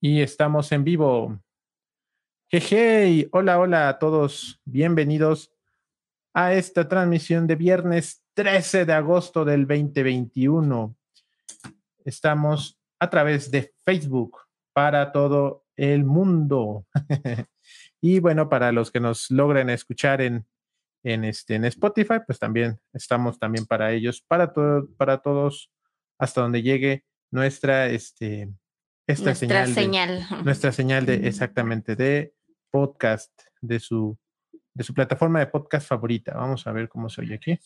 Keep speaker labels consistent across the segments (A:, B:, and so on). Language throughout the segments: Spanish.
A: Y estamos en vivo. Hey, hola, hola a todos. Bienvenidos a esta transmisión de viernes 13 de agosto del 2021. Estamos a través de Facebook para todo el mundo. y bueno, para los que nos logren escuchar en, en, este, en Spotify, pues también estamos también para ellos, para, todo, para todos, hasta donde llegue nuestra, este, esta
B: nuestra
A: señal,
B: señal.
A: De, nuestra señal de exactamente de podcast de su de su plataforma de podcast favorita. Vamos a ver cómo se oye aquí.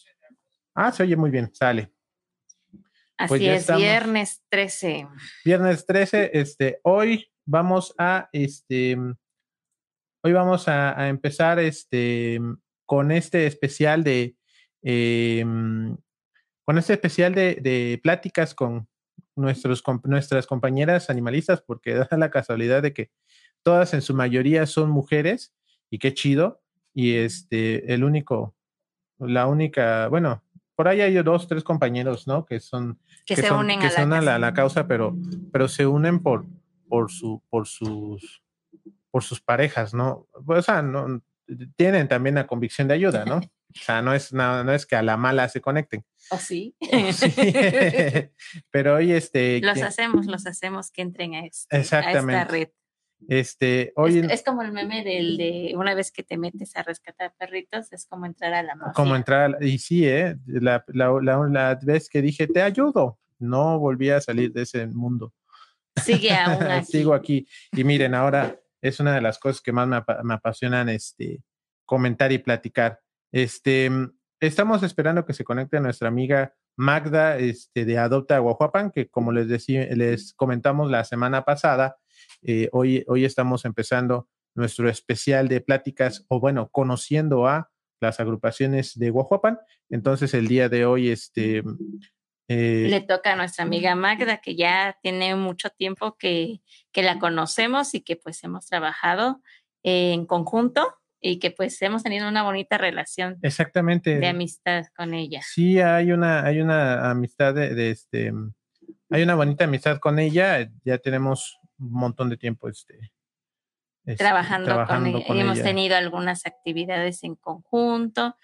A: Ah, se oye muy bien, sale.
B: Así pues es, estamos. viernes 13.
A: Viernes 13, este, hoy vamos a, este, hoy vamos a, a empezar, este, con este especial de, eh, con este especial de, de pláticas con nuestros, nuestras compañeras animalistas, porque da la casualidad de que todas en su mayoría son mujeres, y qué chido, y este, el único, la única, bueno, por ahí hay dos, tres compañeros, ¿no? Que son,
B: que, que se
A: son,
B: unen
A: que
B: a,
A: son
B: la
A: a la, la, causa, pero, pero se unen por, por su, por sus, por sus parejas, ¿no? O sea, no, tienen también la convicción de ayuda, ¿no? O sea, no es, no, no es que a la mala se conecten.
B: ¿O sí?
A: sí. Pero hoy este...
B: Los
A: que,
B: hacemos, los hacemos que entren a, este,
A: exactamente.
B: a esta red.
A: Este, hoy
B: es, es, como el meme del de una vez que te metes a rescatar perritos, es como entrar a la mafia.
A: Como entrar, a, y sí, ¿eh? La, la, la, la, vez que dije, te ayudo, no volví a salir de ese mundo.
B: Sigue aún aquí.
A: Sigo aquí. Y miren, ahora es una de las cosas que más me, me apasionan este, comentar y platicar. Este, estamos esperando que se conecte nuestra amiga Magda este, de Adopta Guajuapan, que como les, decía, les comentamos la semana pasada, eh, hoy, hoy estamos empezando nuestro especial de pláticas o bueno, conociendo a las agrupaciones de Guajuapan. Entonces el día de hoy, este...
B: Eh, Le toca a nuestra amiga Magda, que ya tiene mucho tiempo que, que la conocemos y que pues hemos trabajado en conjunto y que pues hemos tenido una bonita relación
A: exactamente
B: de amistad con ella.
A: Sí, hay una, hay una amistad de, de, este, hay una bonita amistad con ella, ya tenemos un montón de tiempo este,
B: este trabajando, trabajando, con, ella. Con hemos ella. tenido algunas actividades en conjunto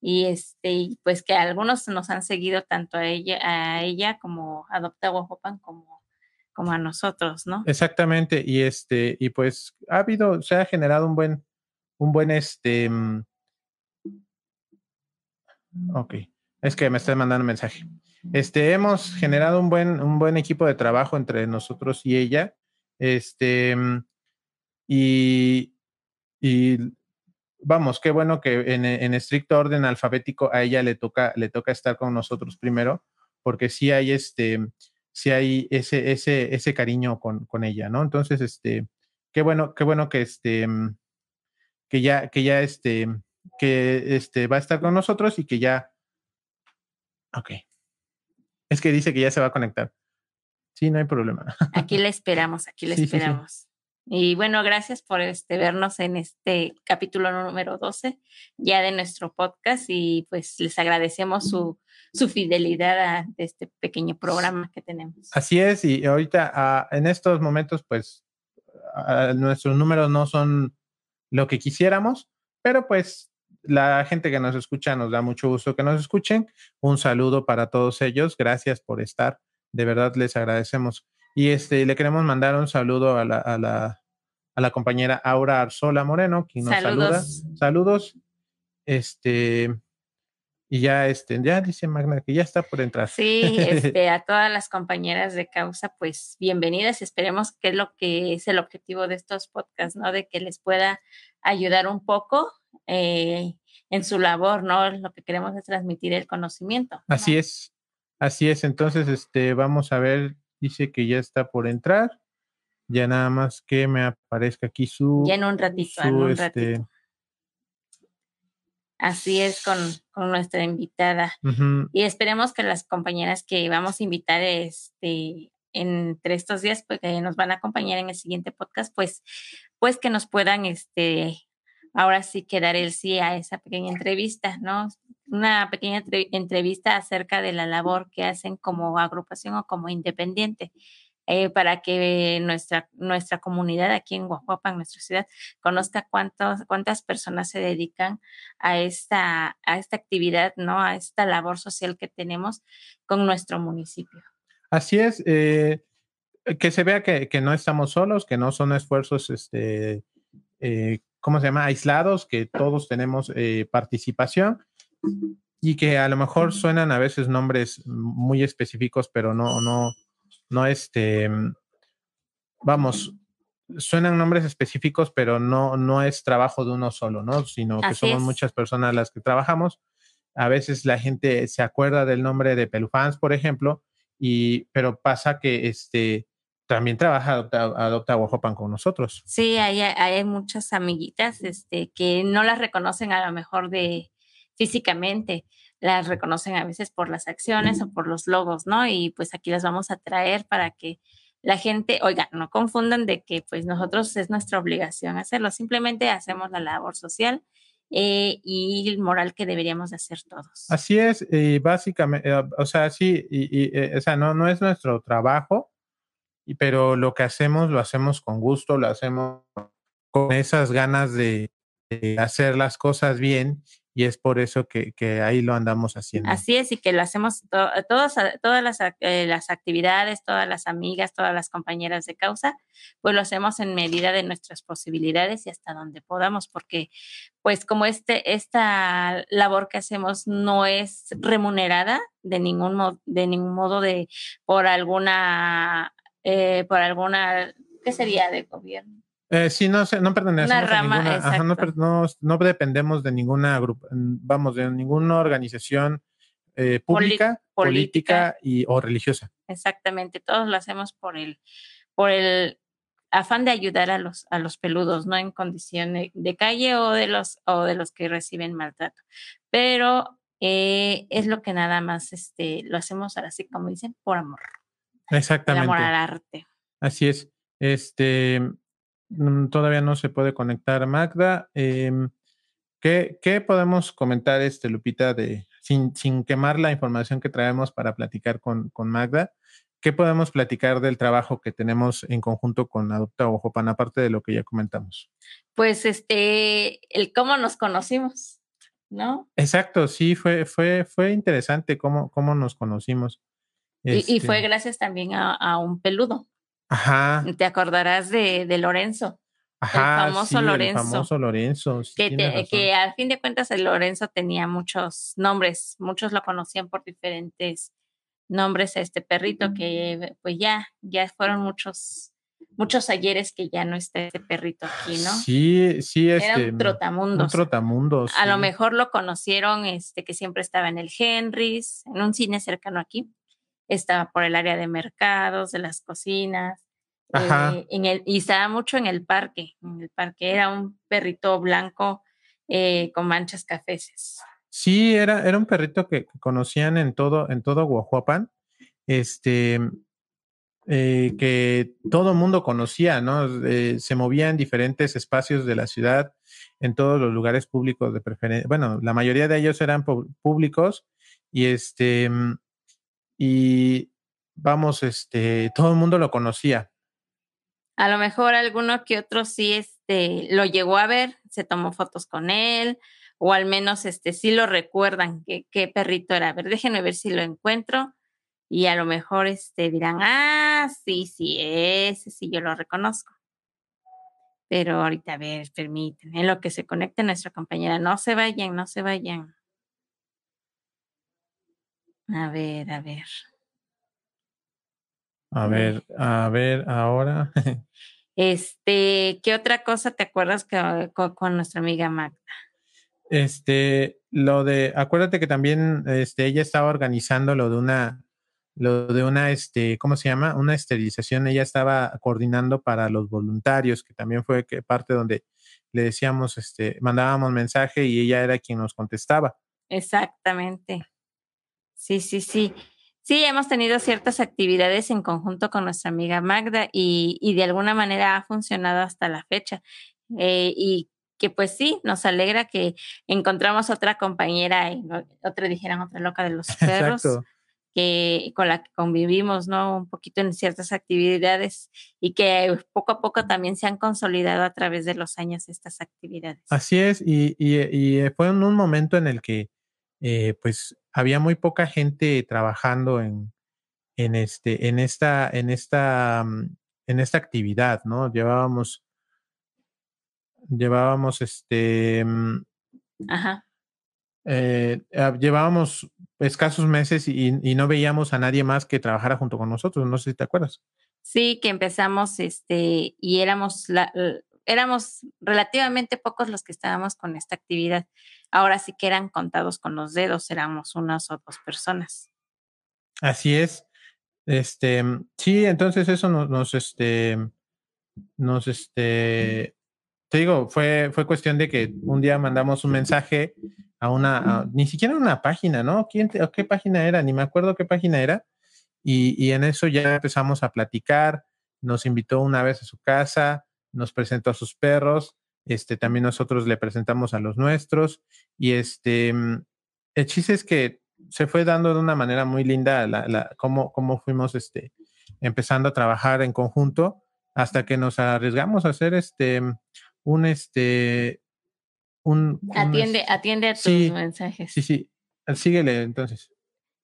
B: y este y pues que algunos nos han seguido tanto a ella a ella como Adopta Guajopan como como a nosotros, ¿no?
A: Exactamente, y este y pues ha habido se ha generado un buen un buen este. Ok, es que me están mandando un mensaje. Este, hemos generado un buen, un buen equipo de trabajo entre nosotros y ella. Este, y, y vamos, qué bueno que en, en, estricto orden alfabético a ella le toca, le toca estar con nosotros primero, porque sí hay este, sí hay ese, ese, ese cariño con, con ella, ¿no? Entonces, este, qué bueno, qué bueno que este que ya, que ya este, que este va a estar con nosotros y que ya. Ok. Es que dice que ya se va a conectar. Sí, no hay problema.
B: Aquí le esperamos, aquí le sí, esperamos. Sí, sí. Y bueno, gracias por este, vernos en este capítulo número 12 ya de nuestro podcast y pues les agradecemos su, su fidelidad a este pequeño programa que tenemos.
A: Así es, y ahorita uh, en estos momentos pues uh, nuestros números no son lo que quisiéramos, pero pues la gente que nos escucha nos da mucho gusto que nos escuchen. Un saludo para todos ellos. Gracias por estar. De verdad les agradecemos. Y este le queremos mandar un saludo a la, a la, a la compañera Aura Arzola Moreno, quien nos
B: Saludos.
A: saluda. Saludos. Este, y ya, este, ya dice Magna que ya está por entrar.
B: Sí, este, a todas las compañeras de causa, pues bienvenidas. Esperemos que es lo que es el objetivo de estos podcasts, ¿no? De que les pueda ayudar un poco eh, en su labor, ¿no? Lo que queremos es transmitir el conocimiento. ¿no?
A: Así es, así es. Entonces, este, vamos a ver, dice que ya está por entrar. Ya nada más que me aparezca aquí su.
B: Ya en un ratito,
A: su,
B: en un
A: este,
B: ratito. Así es con, con nuestra invitada.
A: uh -huh.
B: Y esperemos que las compañeras que vamos a invitar este, entre estos días, pues que nos van a acompañar en el siguiente podcast, pues, pues que nos puedan, este, ahora sí que dar el sí a esa pequeña entrevista, ¿no? Una pequeña entrevista acerca de la labor que hacen como agrupación o como independiente. Eh, para que nuestra, nuestra comunidad aquí en Guajuapan, nuestra ciudad, conozca cuántos, cuántas personas se dedican a esta, a esta actividad, ¿no? A esta labor social que tenemos con nuestro municipio.
A: Así es, eh, que se vea que, que, no estamos solos, que no son esfuerzos, este, eh, ¿cómo se llama? Aislados, que todos tenemos participación y que a lo mejor suenan a veces nombres muy específicos, pero no, no, no este, vamos, suenan nombres específicos, pero no, no es trabajo de uno solo, ¿no? Sino que somos muchas personas las que trabajamos. A veces la gente se acuerda del nombre de Pelufans, por ejemplo, y, pero pasa que este, también trabaja Adopta, Adopta con nosotros.
B: Sí, hay, hay muchas amiguitas este, que no las reconocen a lo mejor de físicamente, las reconocen a veces por las acciones o por los logos, ¿no? Y pues aquí las vamos a traer para que la gente, oiga, no confundan de que pues nosotros es nuestra obligación hacerlo, simplemente hacemos la labor social eh, y moral que deberíamos de hacer todos.
A: Así es, y básicamente, eh, o sea, sí, y, eh, o sea, no, no es nuestro trabajo, pero lo que hacemos lo hacemos con gusto, lo hacemos con esas ganas de hacer las cosas bien y es por eso que, que, ahí lo andamos haciendo.
B: Así es, y que lo hacemos todos, todas las, eh, las, actividades, todas las amigas, todas las compañeras de causa, pues lo hacemos en medida de nuestras posibilidades y hasta donde podamos, porque pues como este, esta labor que hacemos no es remunerada de ningún, de ningún modo de por alguna, eh, por alguna, ¿qué sería de gobierno?
A: Eh, sí, no, no pertenecemos a ninguna, no, dependemos de ninguna grupo, vamos, de ninguna organización eh, pública, política, y, o religiosa.
B: Exactamente, todos lo hacemos por el, por el afán de ayudar a los, a los peludos, no en condición de, calle o de los, o de los que reciben maltrato. Pero eh, es lo que nada más este, lo hacemos así como dicen, por amor.
A: Exactamente.
B: Por amor al arte.
A: Así es. Este, todavía no se puede conectar Magda. Em, ¿qué, ¿qué, podemos comentar, este, Lupita, de, sin, sin, quemar la información que traemos para platicar con, con, Magda? ¿Qué podemos platicar del trabajo que tenemos en conjunto con Adopta Ojopan, aparte de lo que ya comentamos?
B: Pues este, el cómo nos conocimos, ¿no?
A: Exacto, sí, fue, fue, fue interesante cómo, cómo nos conocimos.
B: y, fue este gracias también a, a un peludo.
A: Ajá.
B: Te acordarás de, de Lorenzo.
A: Ajá, el famoso Lorenzo. El famoso Lorenzo.
B: que, que al fin de cuentas el Lorenzo tenía muchos nombres, muchos lo conocían por diferentes nombres a este perrito que pues ya, ya fueron muchos, muchos ayeres que ya no está este perrito aquí, ¿no?
A: Sí, sí, este.
B: Era un trotamundos.
A: Un trotamundos.
B: A lo mejor lo conocieron, este, que siempre estaba en el Henrys, en un cine cercano aquí. Estaba por el área de mercados, de las cocinas eh, en el, y estaba mucho en el parque. En el parque era un perrito blanco eh, con manchas cafeces.
A: Sí, era, era un perrito que, conocían en todo, en todo Guajuapan. Este, eh, que todo el mundo conocía, ¿no? se movía en diferentes espacios de la ciudad, en todos los lugares públicos de preferencia. Bueno, la mayoría de ellos eran públicos y este, y vamos, este, todo el mundo lo conocía.
B: A lo mejor alguno que otro sí este, lo llegó a ver, se tomó fotos con él, o al menos este, sí lo recuerdan que, qué perrito era. A ver, déjenme ver si lo encuentro y a lo mejor este, dirán, ah, sí, sí, ese sí yo lo reconozco. Pero ahorita, a ver, permítanme, lo que se conecte nuestra compañera, no se vayan, no se vayan. A ver, a ver.
A: A ver, a ver, ahora.
B: Este, ¿qué otra cosa te acuerdas que, con, nuestra amiga Magda?
A: Este, lo de, acuérdate que también este, ella estaba organizando lo de una, lo de una, este, ¿cómo se llama? Una esterilización. Ella estaba coordinando para los voluntarios, que también fue que parte donde le decíamos, este, mandábamos mensaje y ella era quien nos contestaba.
B: Exactamente. Sí, sí, sí. Sí, hemos tenido ciertas actividades en conjunto con nuestra amiga Magda y, y de alguna manera ha funcionado hasta la fecha. Eh, y que pues sí, nos alegra que encontramos otra compañera, y otra dijeran otra loca de los perros, que con la que convivimos, ¿no? Un poquito en ciertas actividades y que poco a poco también se han consolidado a través de los años estas actividades.
A: Así es, y, y, fue en un momento en el que eh, pues había muy poca gente trabajando en, en, este, en, esta, en, esta, mm, en esta actividad, ¿no? Llevábamos, llevábamos este... Mm, Ajá. Eh, ah, llevábamos escasos meses y, no veíamos a nadie más que trabajara junto con nosotros, no sé si te acuerdas.
B: Sí, que empezamos este y éramos la, éramos relativamente pocos los que estábamos con esta actividad. Ahora sí que eran contados con los dedos, éramos unas o dos personas.
A: Así es. Este, sí, entonces eso nos, este, nos, este, te digo, fue, fue cuestión de que un día mandamos un mensaje a una, ni siquiera una página, ¿no? ¿Quién ¿Qué página era? Ni me acuerdo qué página era. Y, y, en eso ya empezamos a platicar. Nos invitó una vez a su casa, nos presentó a sus perros. Este, también nosotros le presentamos a los nuestros. Y este, el chiste es que se fue dando de una manera muy linda la, la, cómo, cómo fuimos este, empezando a trabajar en conjunto hasta que nos arriesgamos a hacer este, un, este, un...
B: Atiende, atiende a tus mensajes.
A: Sí, sí, síguele entonces.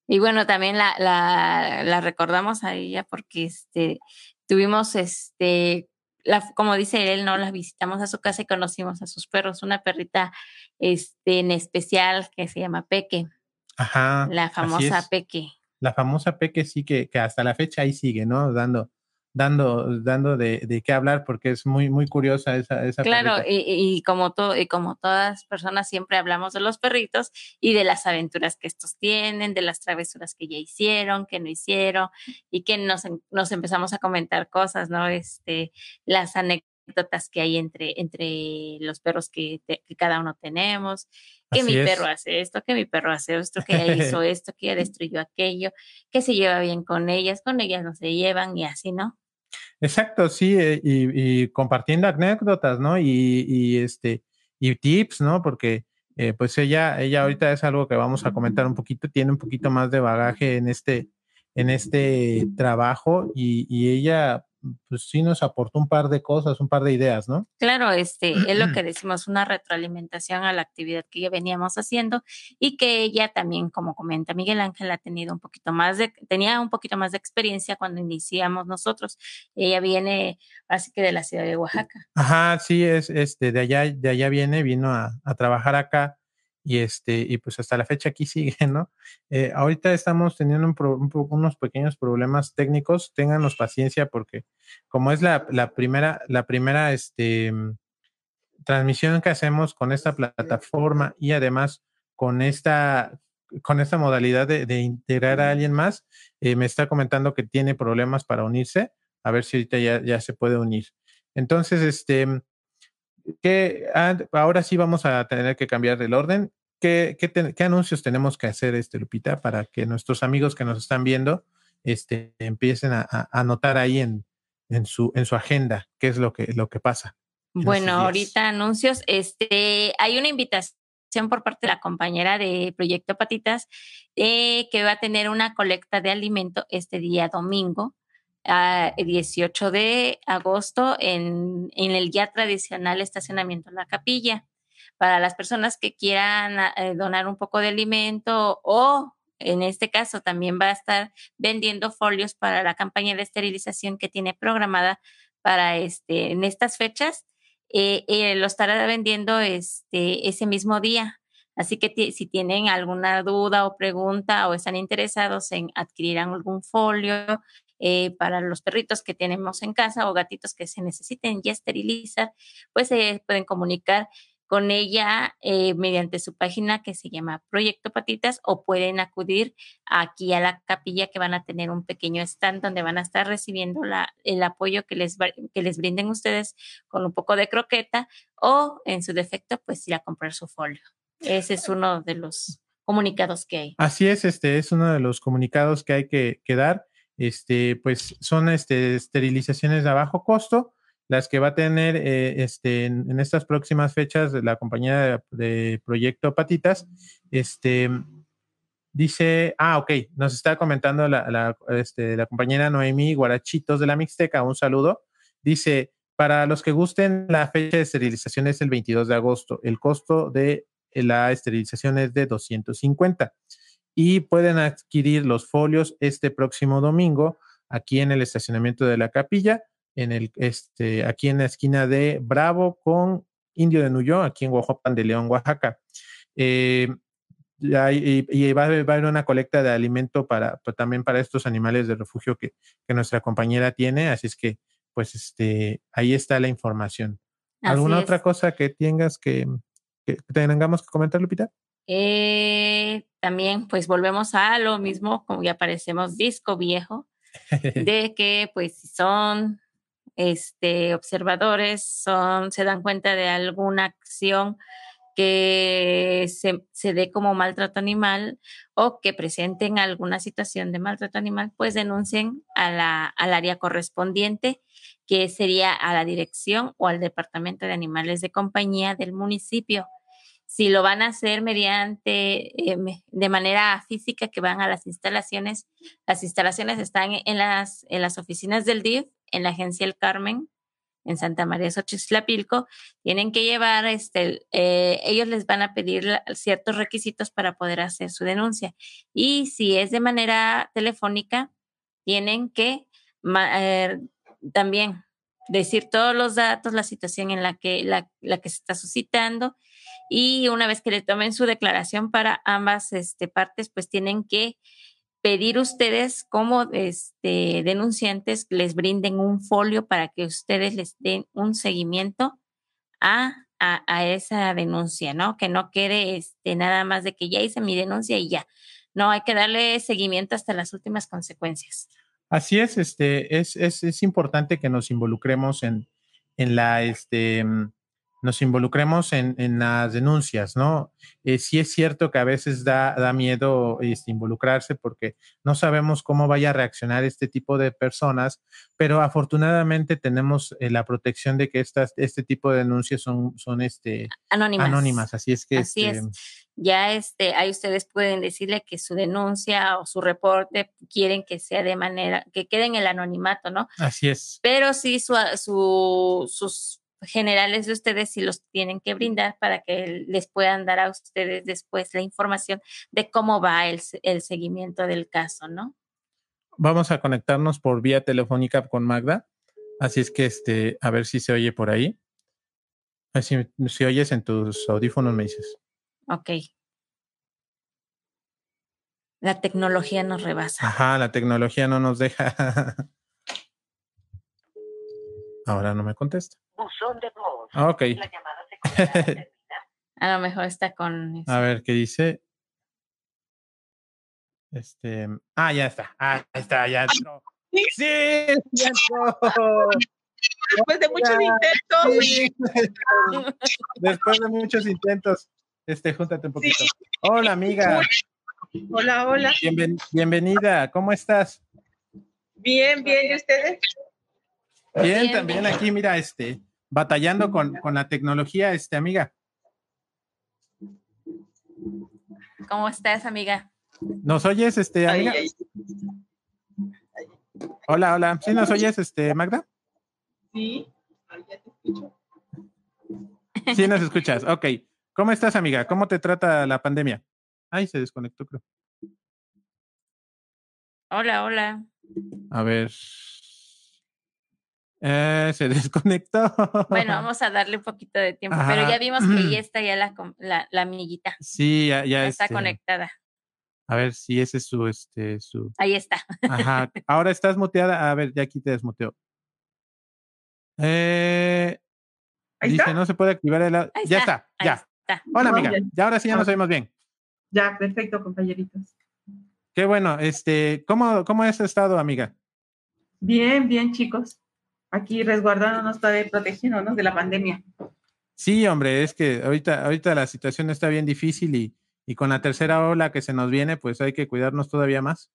B: Y bueno, también la, la, la recordamos a ella porque este, tuvimos, este, la, como dice él, no la visitamos a su casa y conocimos a sus perros, una perrita este, en especial que se llama Peque.
A: Ajá.
B: La famosa Peque.
A: La famosa Peque sí que, que, hasta la fecha ahí sigue, ¿no? Dando, dando, dando de, de, qué hablar porque es muy, muy curiosa esa, esa
B: Claro, y, y, como todo, y como todas personas siempre hablamos de los perritos y de las aventuras que estos tienen, de las travesuras que ya hicieron, que no hicieron, y que nos, nos empezamos a comentar cosas, ¿no? Este, las anécdotas que hay entre, entre los perros que, que cada uno tenemos, que mi perro hace esto, que mi perro hace esto, que ella hizo esto, que ella destruyó aquello, que se lleva bien con ellas, con ellas no se llevan y así, ¿no?
A: Exacto, sí, eh, y, compartiendo anécdotas, ¿no? Y, este, y tips, ¿no? Porque eh, pues ella, ella ahorita es algo que vamos a comentar un poquito, tiene un poquito más de bagaje en este, en este trabajo y, y ella pues sí nos aportó un par de cosas, un par de ideas, ¿no?
B: Claro, este es lo que decimos, una retroalimentación a la actividad que ya veníamos haciendo y que ella también, como comenta Miguel Ángel, ha tenido un poquito más de, tenía un poquito más de experiencia cuando iniciamos nosotros. Ella viene así que de la ciudad de Oaxaca.
A: Ajá, sí, es este de allá, de allá viene, vino a, a trabajar acá y este y pues hasta la fecha aquí sigue, ¿no? Eh, ahorita estamos teniendo un unos pequeños problemas técnicos, ténganos paciencia porque como es la, la primera la primera este transmisión que hacemos con esta plataforma y además con esta con esta modalidad de, de integrar a alguien más, eh, me está comentando que tiene problemas para unirse, a ver si ahorita ya, ya se puede unir. Entonces, este, que ahora sí vamos a tener que cambiar el orden. ¿Qué, qué, anuncios tenemos que hacer, este, Lupita, para que nuestros amigos que nos están viendo este, empiecen a, anotar ahí en, en, su, en su agenda qué es lo que, lo que pasa?
B: Bueno, ahorita anuncios. Este, hay una invitación por parte de la compañera de Proyecto Patitas eh, que va a tener una colecta de alimento este día domingo el 18 de agosto en, en, el ya tradicional estacionamiento en la capilla. Para las personas que quieran eh, donar un poco de alimento o en este caso también va a estar vendiendo folios para la campaña de esterilización que tiene programada para este, en estas fechas. Eh, eh, lo estará vendiendo este, ese mismo día. Así que si tienen alguna duda o pregunta o están interesados en adquirir algún folio, eh, para los perritos que tenemos en casa o gatitos que se necesiten ya esterilizar, pues se pueden comunicar con ella eh, mediante su página que se llama Proyecto Patitas o pueden acudir aquí a la capilla que van a tener un pequeño stand donde van a estar recibiendo la, el apoyo que les, que les brinden ustedes con un poco de croqueta o en su defecto pues ir a comprar su folio. Ese es uno de los comunicados que hay.
A: Así es, este es uno de los comunicados que hay que, que dar este, pues son este, esterilizaciones de bajo costo, las que va a tener eh, este, en, estas próximas fechas la compañía de, Proyecto Patitas, este, Dice, ah, ok, nos está comentando la, la, este, la compañera Noemí Guarachitos de la Mixteca, un saludo. Dice, para los que gusten, la fecha de esterilización es el 22 de agosto. El costo de la esterilización es de 250 y pueden adquirir los folios este próximo domingo aquí en el estacionamiento de la capilla, en el, este, aquí en la esquina de Bravo con Indio de Nuyo, aquí en Oaxaca de León, Oaxaca. Eh, y, va, a haber una colecta de alimento para, pues, también para estos animales de refugio que, nuestra compañera tiene, así es que pues este ahí está la información. ¿Alguna otra cosa que tengas que, que, tengamos que comentar, Lupita?
B: Eh, también pues volvemos a lo mismo, como ya parecemos disco viejo, de que pues si son este, observadores, son, se dan cuenta de alguna acción que se, se dé como maltrato animal o que presenten alguna situación de maltrato animal, pues denuncien a la, al área correspondiente, que sería a la dirección o al departamento de animales de compañía del municipio. Si lo van a hacer mediante, eh, de manera física, que van a las instalaciones, las instalaciones están en las, en las oficinas del DIF, en la agencia El Carmen, en Santa María Xochitlapilco, tienen que llevar, este, eh, ellos les van a pedir ciertos requisitos para poder hacer su denuncia. Y si es de manera telefónica, tienen que eh, también decir todos los datos, la situación en la que, la, que se está suscitando y una vez que le tomen su declaración para ambas este, partes, pues tienen que pedir ustedes como este, denunciantes les brinden un folio para que ustedes les den un seguimiento a, a, esa denuncia, ¿no? Que no quede este, nada más de que ya hice mi denuncia y ya. No, hay que darle seguimiento hasta las últimas consecuencias.
A: Así es, este, es, es, es importante que nos involucremos en, en la, este, nos involucremos en, las denuncias, ¿no? Eh, sí es cierto que a veces da, da miedo este, involucrarse porque no sabemos cómo vaya a reaccionar este tipo de personas, pero afortunadamente tenemos eh, la protección de que estas, este tipo de denuncias son, son este,
B: anónimas.
A: anónimas. Así es que...
B: Así es. Este, ya este, ahí ustedes pueden decirle que su denuncia o su reporte quieren que sea de manera, que quede en el anonimato, ¿no?
A: Así es.
B: Pero sí su, su, sus generales de ustedes si los tienen que brindar para que les puedan dar a ustedes después la información de cómo va el, seguimiento del caso, ¿no?
A: Vamos a conectarnos por vía telefónica con Magda. Así es que, este, a ver si se oye por ahí. Si, si oyes en tus audífonos, me dices.
B: Ok. La tecnología nos rebasa.
A: Ajá, la tecnología no nos deja. Ahora no me contesta. Buzón de voz. Ah, ok. La llamada
B: se A lo mejor está con.
A: A ver, ¿qué dice? Este. Ah, ya está. Ah, está, ya entró. Sí, ya entró.
C: Después de muchos intentos.
A: Después de muchos intentos. Este, júntate un poquito. Hola, amiga.
C: Hola, hola.
A: bienvenida. ¿Cómo estás?
C: Bien, bien. ¿Y ustedes?
A: Bien, también aquí, mira, este, batallando con, con la tecnología, este, amiga.
B: ¿Cómo estás, amiga?
A: ¿Nos oyes, este, amiga? Hola, hola. ¿Sí nos oyes, este, Magda?
C: Sí, ya te escucho.
A: Sí, nos escuchas. Ok. ¿Cómo estás, amiga? ¿Cómo te trata la pandemia? Ay, se desconectó, creo.
B: Hola, hola.
A: A ver. Eh, se desconectó.
B: Bueno, vamos a darle un poquito de tiempo, pero ya vimos que ya está ya la, la, amiguita.
A: Sí, ya, ya,
B: está este, conectada.
A: A ver si ese es su, este, su.
B: Ahí está.
A: Ajá. Ahora estás muteada. A ver, ya aquí te desmuteo. Eh, dice, no se puede activar el. ya está, ya. Hola, amiga. Ya ahora sí ya nos oímos bien.
C: Ya, perfecto, compañeritos.
A: Qué bueno. Este, ¿cómo, cómo has estado, amiga?
C: Bien, bien, chicos aquí resguardándonos todavía protegiéndonos de la pandemia.
A: Sí, hombre, es que ahorita, ahorita la situación está bien difícil y, y con la tercera ola que se nos viene, pues hay que cuidarnos todavía más.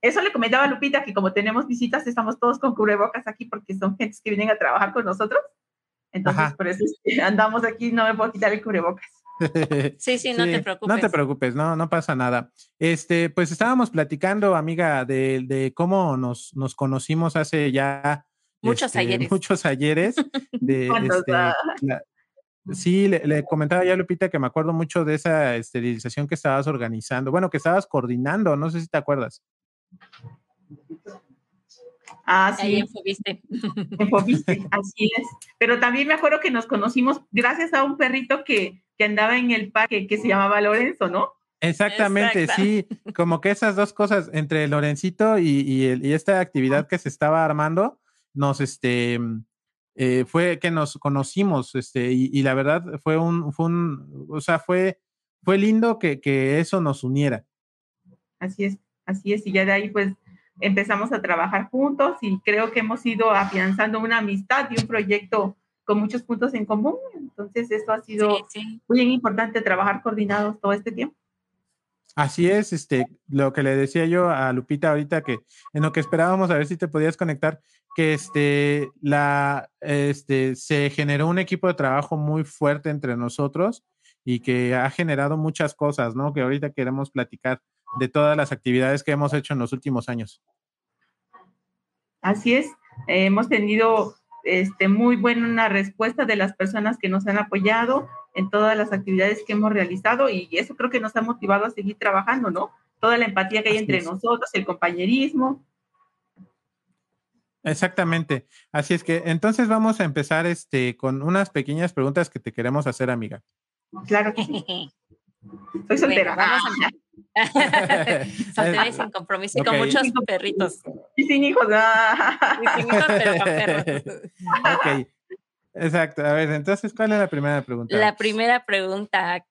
C: Eso le comentaba a Lupita que como tenemos visitas, estamos todos con cubrebocas aquí porque son gentes que vienen a trabajar con nosotros. Entonces, por eso andamos aquí, no me puedo quitar el cubrebocas.
B: Sí, sí, no te preocupes.
A: No te preocupes, no, no pasa nada. Este, pues estábamos platicando, amiga, de, de cómo nos, nos conocimos hace ya
B: muchos
A: este,
B: ayeres.
A: Muchos ayeres. De, este, sí, le, le, comentaba ya a Lupita que me acuerdo mucho de esa esterilización que estabas organizando, bueno, que estabas coordinando, no sé si te acuerdas.
C: Ah, sí.
B: Ahí. Infobiste,
C: así es. Pero también me acuerdo que nos conocimos gracias a un perrito que, que andaba en el parque que se llamaba Lorenzo, ¿no?
A: Exactamente, Exacto. sí, como que esas dos cosas entre Lorencito y, y, el, y, esta actividad que se estaba armando, nos, este, eh, fue que nos conocimos, este, y, y, la verdad fue un, fue un, o sea, fue, fue lindo que, que eso nos uniera.
C: Así es, así es, y ya de ahí pues empezamos a trabajar juntos y creo que hemos ido afianzando una amistad y un proyecto con muchos puntos en común. Entonces, esto ha sido sí, sí. muy importante trabajar coordinados todo este tiempo.
A: Así es, este, lo que le decía yo a Lupita ahorita que en lo que esperábamos a ver si te podías conectar, que este, la, este, se generó un equipo de trabajo muy fuerte entre nosotros y que ha generado muchas cosas, ¿no? Que ahorita queremos platicar de todas las actividades que hemos hecho en los últimos años.
C: Así es, hemos tenido este, muy buena respuesta de las personas que nos han apoyado en todas las actividades que hemos realizado y eso creo que nos ha motivado a seguir trabajando, ¿no? Toda la empatía que hay Así entre es. nosotros, el compañerismo.
A: Exactamente. Así es que entonces vamos a empezar este, con unas pequeñas preguntas que te queremos hacer, amiga.
C: Claro que sí. Soy soltera.
B: Bueno, vamos a... soltera y sin compromiso okay. con muchos perritos.
C: Y sin hijos.
B: Ah. Y sin hijos, pero con perros.
A: ok. Exacto. A ver, entonces, ¿cuál es la primera pregunta?
B: La primera pregunta.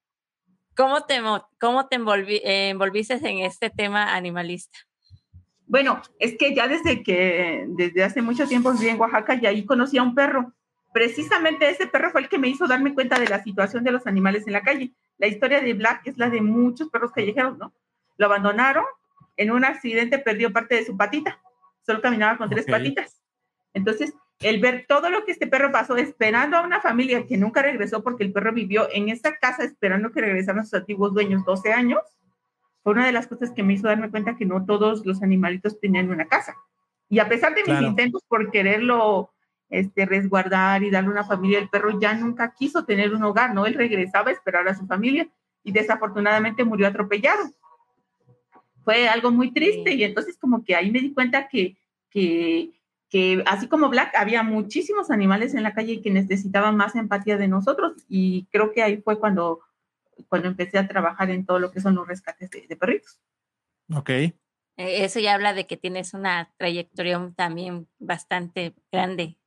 B: ¿Cómo te, cómo te envolvi, eh, envolviste en este tema animalista?
C: Bueno, es que ya desde que, desde hace mucho tiempo viví en Oaxaca y ahí conocí a un perro. Precisamente ese perro fue el que me hizo darme cuenta de la situación de los animales en la calle. La historia de Black es la de muchos perros callejeros, ¿no? Lo abandonaron, en un accidente perdió parte de su patita, solo caminaba con okay. tres patitas. Entonces, el ver todo lo que este perro pasó esperando a una familia que nunca regresó porque el perro vivió en esta casa esperando que regresaran sus antiguos dueños 12 años, fue una de las cosas que me hizo darme cuenta que no todos los animalitos tenían una casa. Y a pesar de mis claro. intentos por quererlo este, resguardar y darle una familia, el perro ya nunca quiso tener un hogar, ¿no? Él regresaba a esperar a su familia y desafortunadamente murió atropellado. Fue algo muy triste y entonces como que ahí me di cuenta que, que que así como Black, había muchísimos animales en la calle que necesitaban más empatía de nosotros y creo que ahí fue cuando, cuando empecé a trabajar en todo lo que son los rescates de, de perritos.
A: Ok.
B: Eso ya habla de que tienes una trayectoria también bastante grande.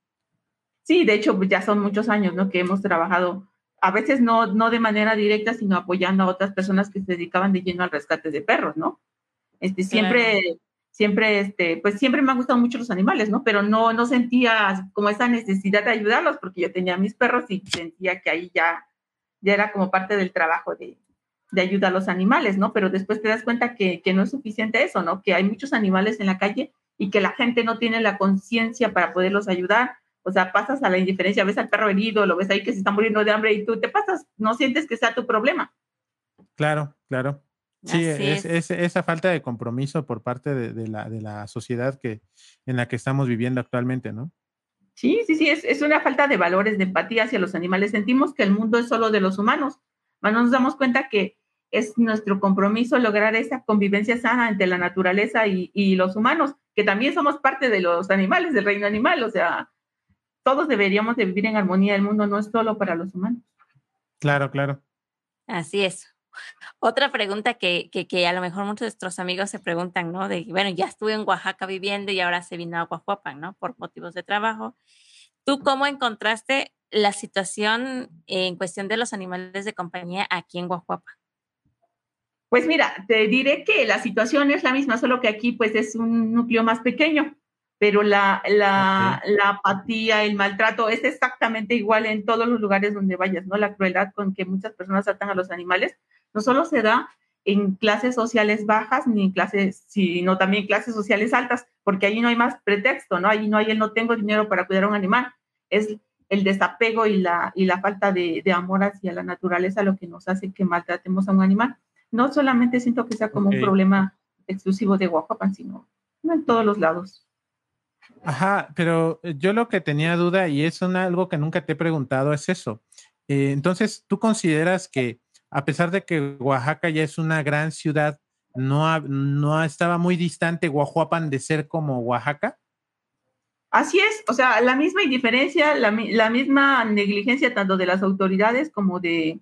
C: Sí, de hecho ya son muchos años, ¿no? Que hemos trabajado, a veces no, no de manera directa, sino apoyando a otras personas que se dedicaban de lleno al rescate de perros, ¿no? Este, siempre... Claro siempre, este, pues siempre me han gustado mucho los animales, ¿no? Pero no, no sentía como esa necesidad de ayudarlos porque yo tenía mis perros y sentía que ahí ya, ya era como parte del trabajo de, de ayuda a los animales, ¿no? Pero después te das cuenta que, que no es suficiente eso, ¿no? Que hay muchos animales en la calle y que la gente no tiene la conciencia para poderlos ayudar. O sea, pasas a la indiferencia, ves al perro herido, lo ves ahí que se está muriendo de hambre y tú te pasas, no sientes que sea tu problema.
A: Claro, claro. Sí, es, es, esa falta de compromiso por parte de, de, la, de la sociedad que, en la que estamos viviendo actualmente, ¿no?
C: Sí, sí, sí, es, es una falta de valores, de empatía hacia los animales. Sentimos que el mundo es solo de los humanos, pero no nos damos cuenta que es nuestro compromiso lograr esa convivencia sana entre la naturaleza y, y los humanos, que también somos parte de los animales, del reino animal, o sea, todos deberíamos de vivir en armonía, el mundo no es solo para los humanos.
A: Claro, claro.
B: Así es. Otra pregunta que, que, que, a lo mejor muchos de nuestros amigos se preguntan, ¿no? De, bueno, ya estuve en Oaxaca viviendo y ahora se vino a Guajuapan, ¿no? Por motivos de trabajo. ¿Tú cómo encontraste la situación en cuestión de los animales de compañía aquí en Guajuapan?
C: Pues mira, te diré que la situación es la misma, solo que aquí pues es un núcleo más pequeño, pero la, la, okay. la apatía, el maltrato es exactamente igual en todos los lugares donde vayas, ¿no? La crueldad con que muchas personas tratan a los animales no solo se da en clases sociales bajas ni en clases, sino también en clases sociales altas, porque ahí no hay más pretexto, ¿no? Ahí no hay el no tengo dinero para cuidar a un animal. Es el desapego y la, y la falta de, amor hacia la naturaleza lo que nos hace que maltratemos a un animal. No solamente siento que sea como un problema exclusivo de Oaxaca, sino en todos los lados.
A: Ajá, pero yo lo que tenía duda y es algo que nunca te he preguntado es eso. Eh, entonces, ¿tú consideras que a pesar de que Oaxaca ya es una gran ciudad, no, no estaba muy distante Guajuapan de ser como Oaxaca?
C: Así es, o sea, la misma indiferencia, la, misma negligencia tanto de las autoridades como de,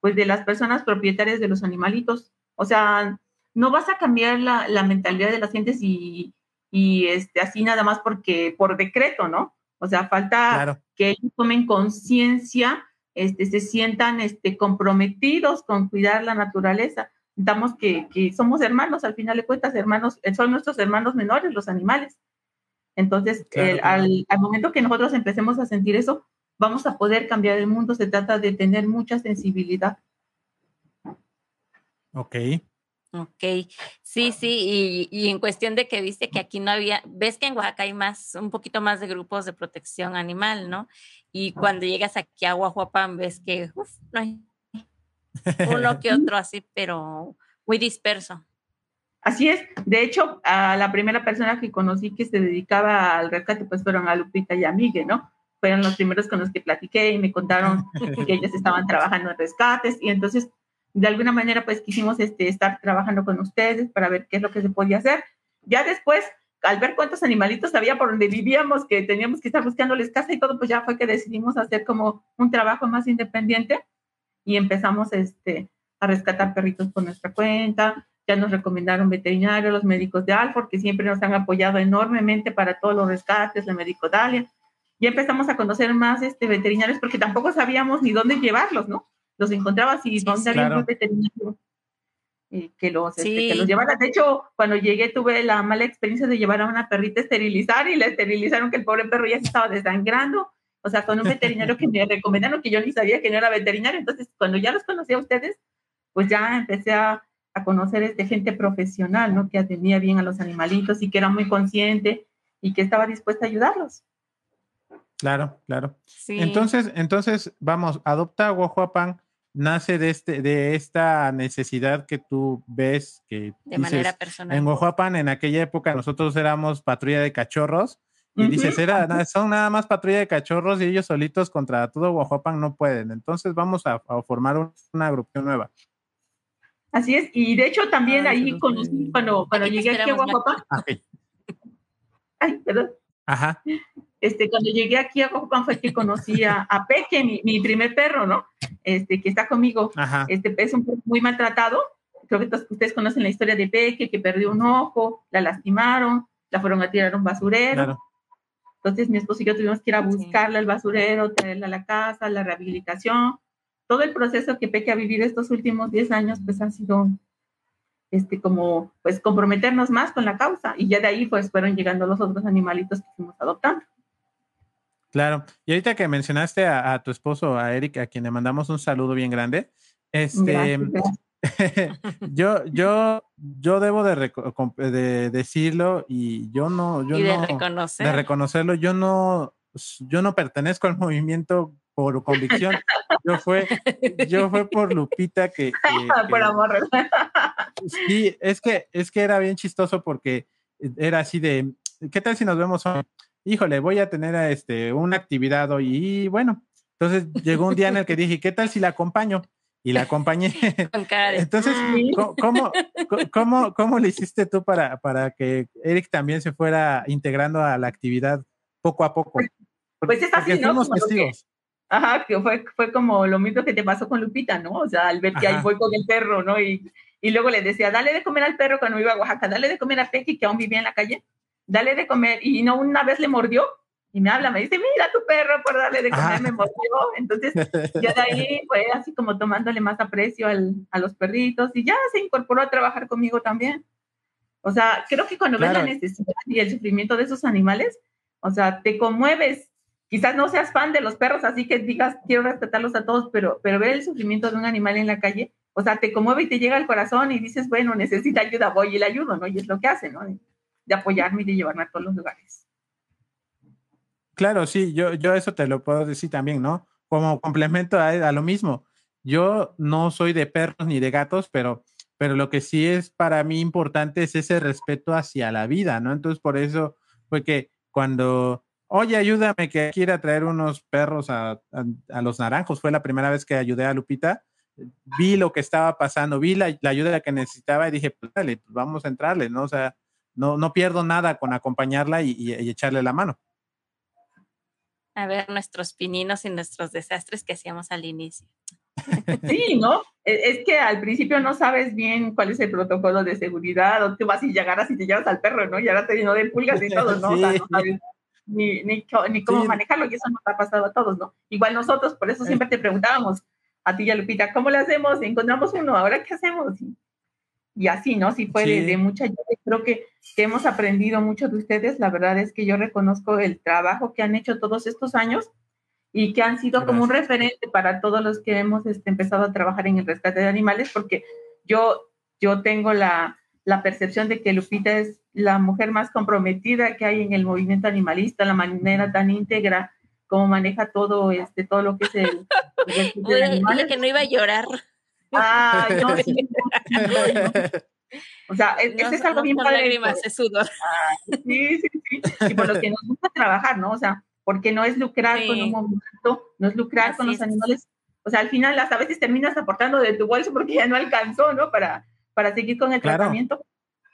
C: pues, de las personas propietarias de los animalitos. O sea, no vas a cambiar la, mentalidad de las gentes y, y, este, así nada más porque por decreto, ¿no? O sea, falta que ellos tomen conciencia, este, se sientan este, comprometidos con cuidar la naturaleza. Damos que, que somos hermanos, al final de cuentas, hermanos, son nuestros hermanos menores, los animales. Entonces, al, momento que nosotros empecemos a sentir eso, vamos a poder cambiar el mundo. Se trata de tener mucha sensibilidad.
A: Ok.
B: Ok, sí, sí, y, en cuestión de que viste que aquí no había, ves que en Oaxaca hay más, un poquito más de grupos de protección animal, ¿no? Y cuando llegas aquí a Oaxaca ves que, uf, no hay uno que otro así, pero muy disperso.
C: Así es. De hecho, a la primera persona que conocí que se dedicaba al rescate, pues fueron a Lupita y a Miguel, ¿no? Fueron los primeros con los que platiqué y me contaron que ellos estaban trabajando en rescates y entonces, de alguna manera, pues quisimos este, estar trabajando con ustedes para ver qué es lo que se podía hacer. Ya después, al ver cuántos animalitos había por donde vivíamos, que teníamos que estar buscándoles casa y todo, pues ya fue que decidimos hacer como un trabajo más independiente y empezamos este, a rescatar perritos por nuestra cuenta, ya nos recomendaron veterinarios, los médicos de Alford, que siempre nos han apoyado enormemente para todos los rescates, el médico Dalia. Ya empezamos a conocer más este, veterinarios porque tampoco sabíamos ni dónde llevarlos, ¿no? Los encontrabas y dónde había un veterinario eh, que, los, este, que los llevara. De hecho, cuando llegué tuve la mala experiencia de llevar a una perrita a esterilizar y la esterilizaron que el pobre perro ya se estaba desangrando. O sea, con un veterinario que me recomendaron que yo ni sabía que no era veterinario. Entonces, cuando ya los conocí a ustedes, pues ya empecé a, a conocer este gente profesional, ¿no? Que atendía bien a los animalitos y que era muy consciente y que estaba dispuesta a ayudarlos.
A: Claro, claro. Entonces, entonces, vamos, adopta Guajuapan nace de este, de esta necesidad que tú ves que
B: de manera personal.
A: En Guajuapan, en aquella época, nosotros éramos patrulla de cachorros. Y dices, era, son nada más patrulla de cachorros y ellos solitos contra todo Guajuapan no pueden. Entonces vamos a, formar una agrupación nueva.
C: Así es, y de hecho también ahí conocí cuando, cuando llegué aquí a Guajuapan. Ay, perdón.
A: Ajá.
C: Este, cuando llegué aquí a Guajuapan fue que conocí a, Peque, mi, mi, primer perro, ¿no? Este, que está conmigo.
A: Ajá.
C: Este es un perro muy maltratado. Creo que ustedes conocen la historia de Peque, que perdió un ojo, la lastimaron, la fueron a tirar a un basurero. Claro. Entonces mi esposo y yo tuvimos que ir a buscarla al basurero, traerla a la casa, la rehabilitación todo el proceso que Peque ha vivido estos últimos 10 años, pues ha sido este, como, pues comprometernos más con la causa. Y ya de ahí, pues fueron llegando los otros animalitos que fuimos adoptando.
A: Claro. Y ahorita que mencionaste a, tu esposo, a Eric, a quien le mandamos un saludo bien grande, este, yo, yo, yo debo de, de, decirlo y yo no, yo
B: y de,
A: no,
B: reconocer.
A: de reconocerlo, yo no, yo no pertenezco al movimiento por convicción. Yo fue, yo fue por Lupita que,
C: por amor.
A: Sí, es que, es que era bien chistoso porque era así de, ¿qué tal si nos vemos hoy? Híjole, voy a tener este, una actividad hoy y bueno, entonces llegó un día en el que dije, ¿qué tal si la acompaño? Y la acompañé. Entonces, ¿cómo, cómo, cómo, le hiciste tú para, para que Eric también se fuera integrando a la actividad poco a poco?
C: Pues, pues es así, ¿no? testigos. Ajá, que fue, fue como lo mismo que te pasó con Lupita, ¿no? O sea, al ver que ahí voy con el perro, ¿no? Y, y, luego le decía, dale de comer al perro cuando iba a Oaxaca, dale de comer a Pequi, que aún vivía en la calle, dale de comer. Y no, una vez le mordió y me habla, me dice, mira tu perro por darle de comer, me mordió. Entonces, ya de ahí fue así como tomándole más aprecio al, a los perritos y ya se incorporó a trabajar conmigo también. O sea, creo que cuando ves la necesidad y el sufrimiento de esos animales, o sea, te conmueves quizás no seas fan de los perros, así que digas, quiero respetarlos a todos, pero, pero ver el sufrimiento de un animal en la calle, o sea, te conmueve y te llega al corazón y dices, bueno, necesita ayuda, voy y le ayudo, ¿no? Y es lo que hace, ¿no? De, apoyarme y de llevarme a todos los lugares.
A: Claro, sí, yo, yo eso te lo puedo decir también, ¿no? Como complemento a, a lo mismo. Yo no soy de perros ni de gatos, pero, pero lo que sí es para mí importante es ese respeto hacia la vida, ¿no? Entonces, por eso fue que cuando, oye, ayúdame que quiera traer unos perros a, a, los naranjos, fue la primera vez que ayudé a Lupita, vi lo que estaba pasando, vi la, la ayuda que necesitaba y dije, pues dale, pues vamos a entrarle, ¿no? O sea, no, no pierdo nada con acompañarla y, y, y echarle la mano
B: a ver nuestros pininos y nuestros desastres que hacíamos al inicio.
C: Sí, ¿no? E, es que al principio no sabes bien cuál es el protocolo de seguridad, o te vas y llegaras y te llevas al perro, ¿no? Y ahora te llenó de pulgas y todo, ¿no? O sea, no sabes ni, ni, ni cómo manejarlo y eso nos ha pasado a todos, ¿no? Igual nosotros, por eso siempre te preguntábamos a ti y a Lupita, ¿cómo le hacemos? Encontramos uno, ¿ahora qué hacemos? y así, ¿no? Sí fue De, mucha ayuda. Creo que, que, hemos aprendido mucho de ustedes. La verdad es que yo reconozco el trabajo que han hecho todos estos años y que han sido como un referente para todos los que hemos este, empezado a trabajar en el rescate de animales, porque yo, yo tengo la, la percepción de que Lupita es la mujer más comprometida que hay en el movimiento animalista, la manera tan íntegra como maneja todo, este, todo lo que es el...
B: el que no iba a llorar.
C: Ah, no, sí, O sea, es, es algo bien padre.
B: Lágrimas, es sudor.
C: Ah, sí, sí, sí. Y por lo que nos gusta trabajar, ¿no? O sea, porque no es lucrar sí. con un movimiento, no es lucrar Así con los es. animales. O sea, al final hasta a veces terminas aportando de tu bolso porque ya no alcanzó, ¿no? Para, para seguir con el claro. tratamiento.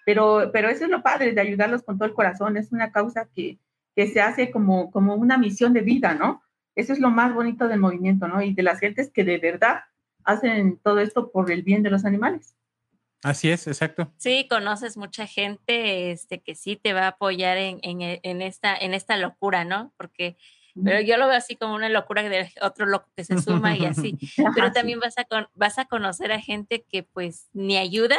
C: Pero, pero eso es lo padre de ayudarlos con todo el corazón. Es una causa que, que se hace como, como una misión de vida, ¿no? Eso es lo más bonito del movimiento, ¿no? Y de las gentes que de verdad hacen todo esto por el bien de los animales.
A: Así es, exacto.
B: Sí, conoces mucha gente este, que sí te va a apoyar en, en, en esta, en esta locura, ¿no? Porque pero yo lo veo así como una locura de otro loco que se suma y así. Pero también vas a, con, vas a conocer a gente que pues ni ayuda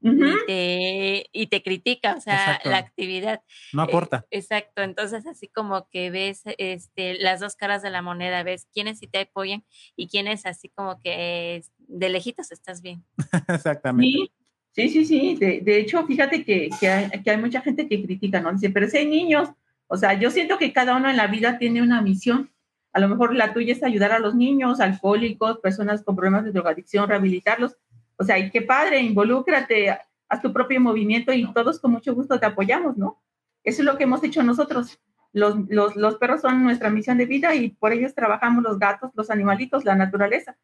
B: uh -huh. y, te, y, te, critica, o sea, exacto. la actividad.
A: No aporta.
B: Eh, exacto, entonces así como que ves este, las dos caras de la moneda, ves quiénes sí te apoyan y quiénes así como que de lejitos estás bien.
A: Exactamente.
C: Sí, sí, sí, de, de hecho, fíjate que, que, hay, que hay mucha gente que critica, ¿no? Dice, pero si hay niños, o sea, yo siento que cada uno en la vida tiene una misión. A lo mejor la tuya es ayudar a los niños, alcohólicos, personas con problemas de drogadicción, rehabilitarlos. O sea, y qué padre, involúcrate, haz tu propio movimiento y todos con mucho gusto te apoyamos, ¿no? Eso es lo que hemos hecho nosotros. Los, los, los perros son nuestra misión de vida y por ellos trabajamos los gatos, los animalitos, la naturaleza.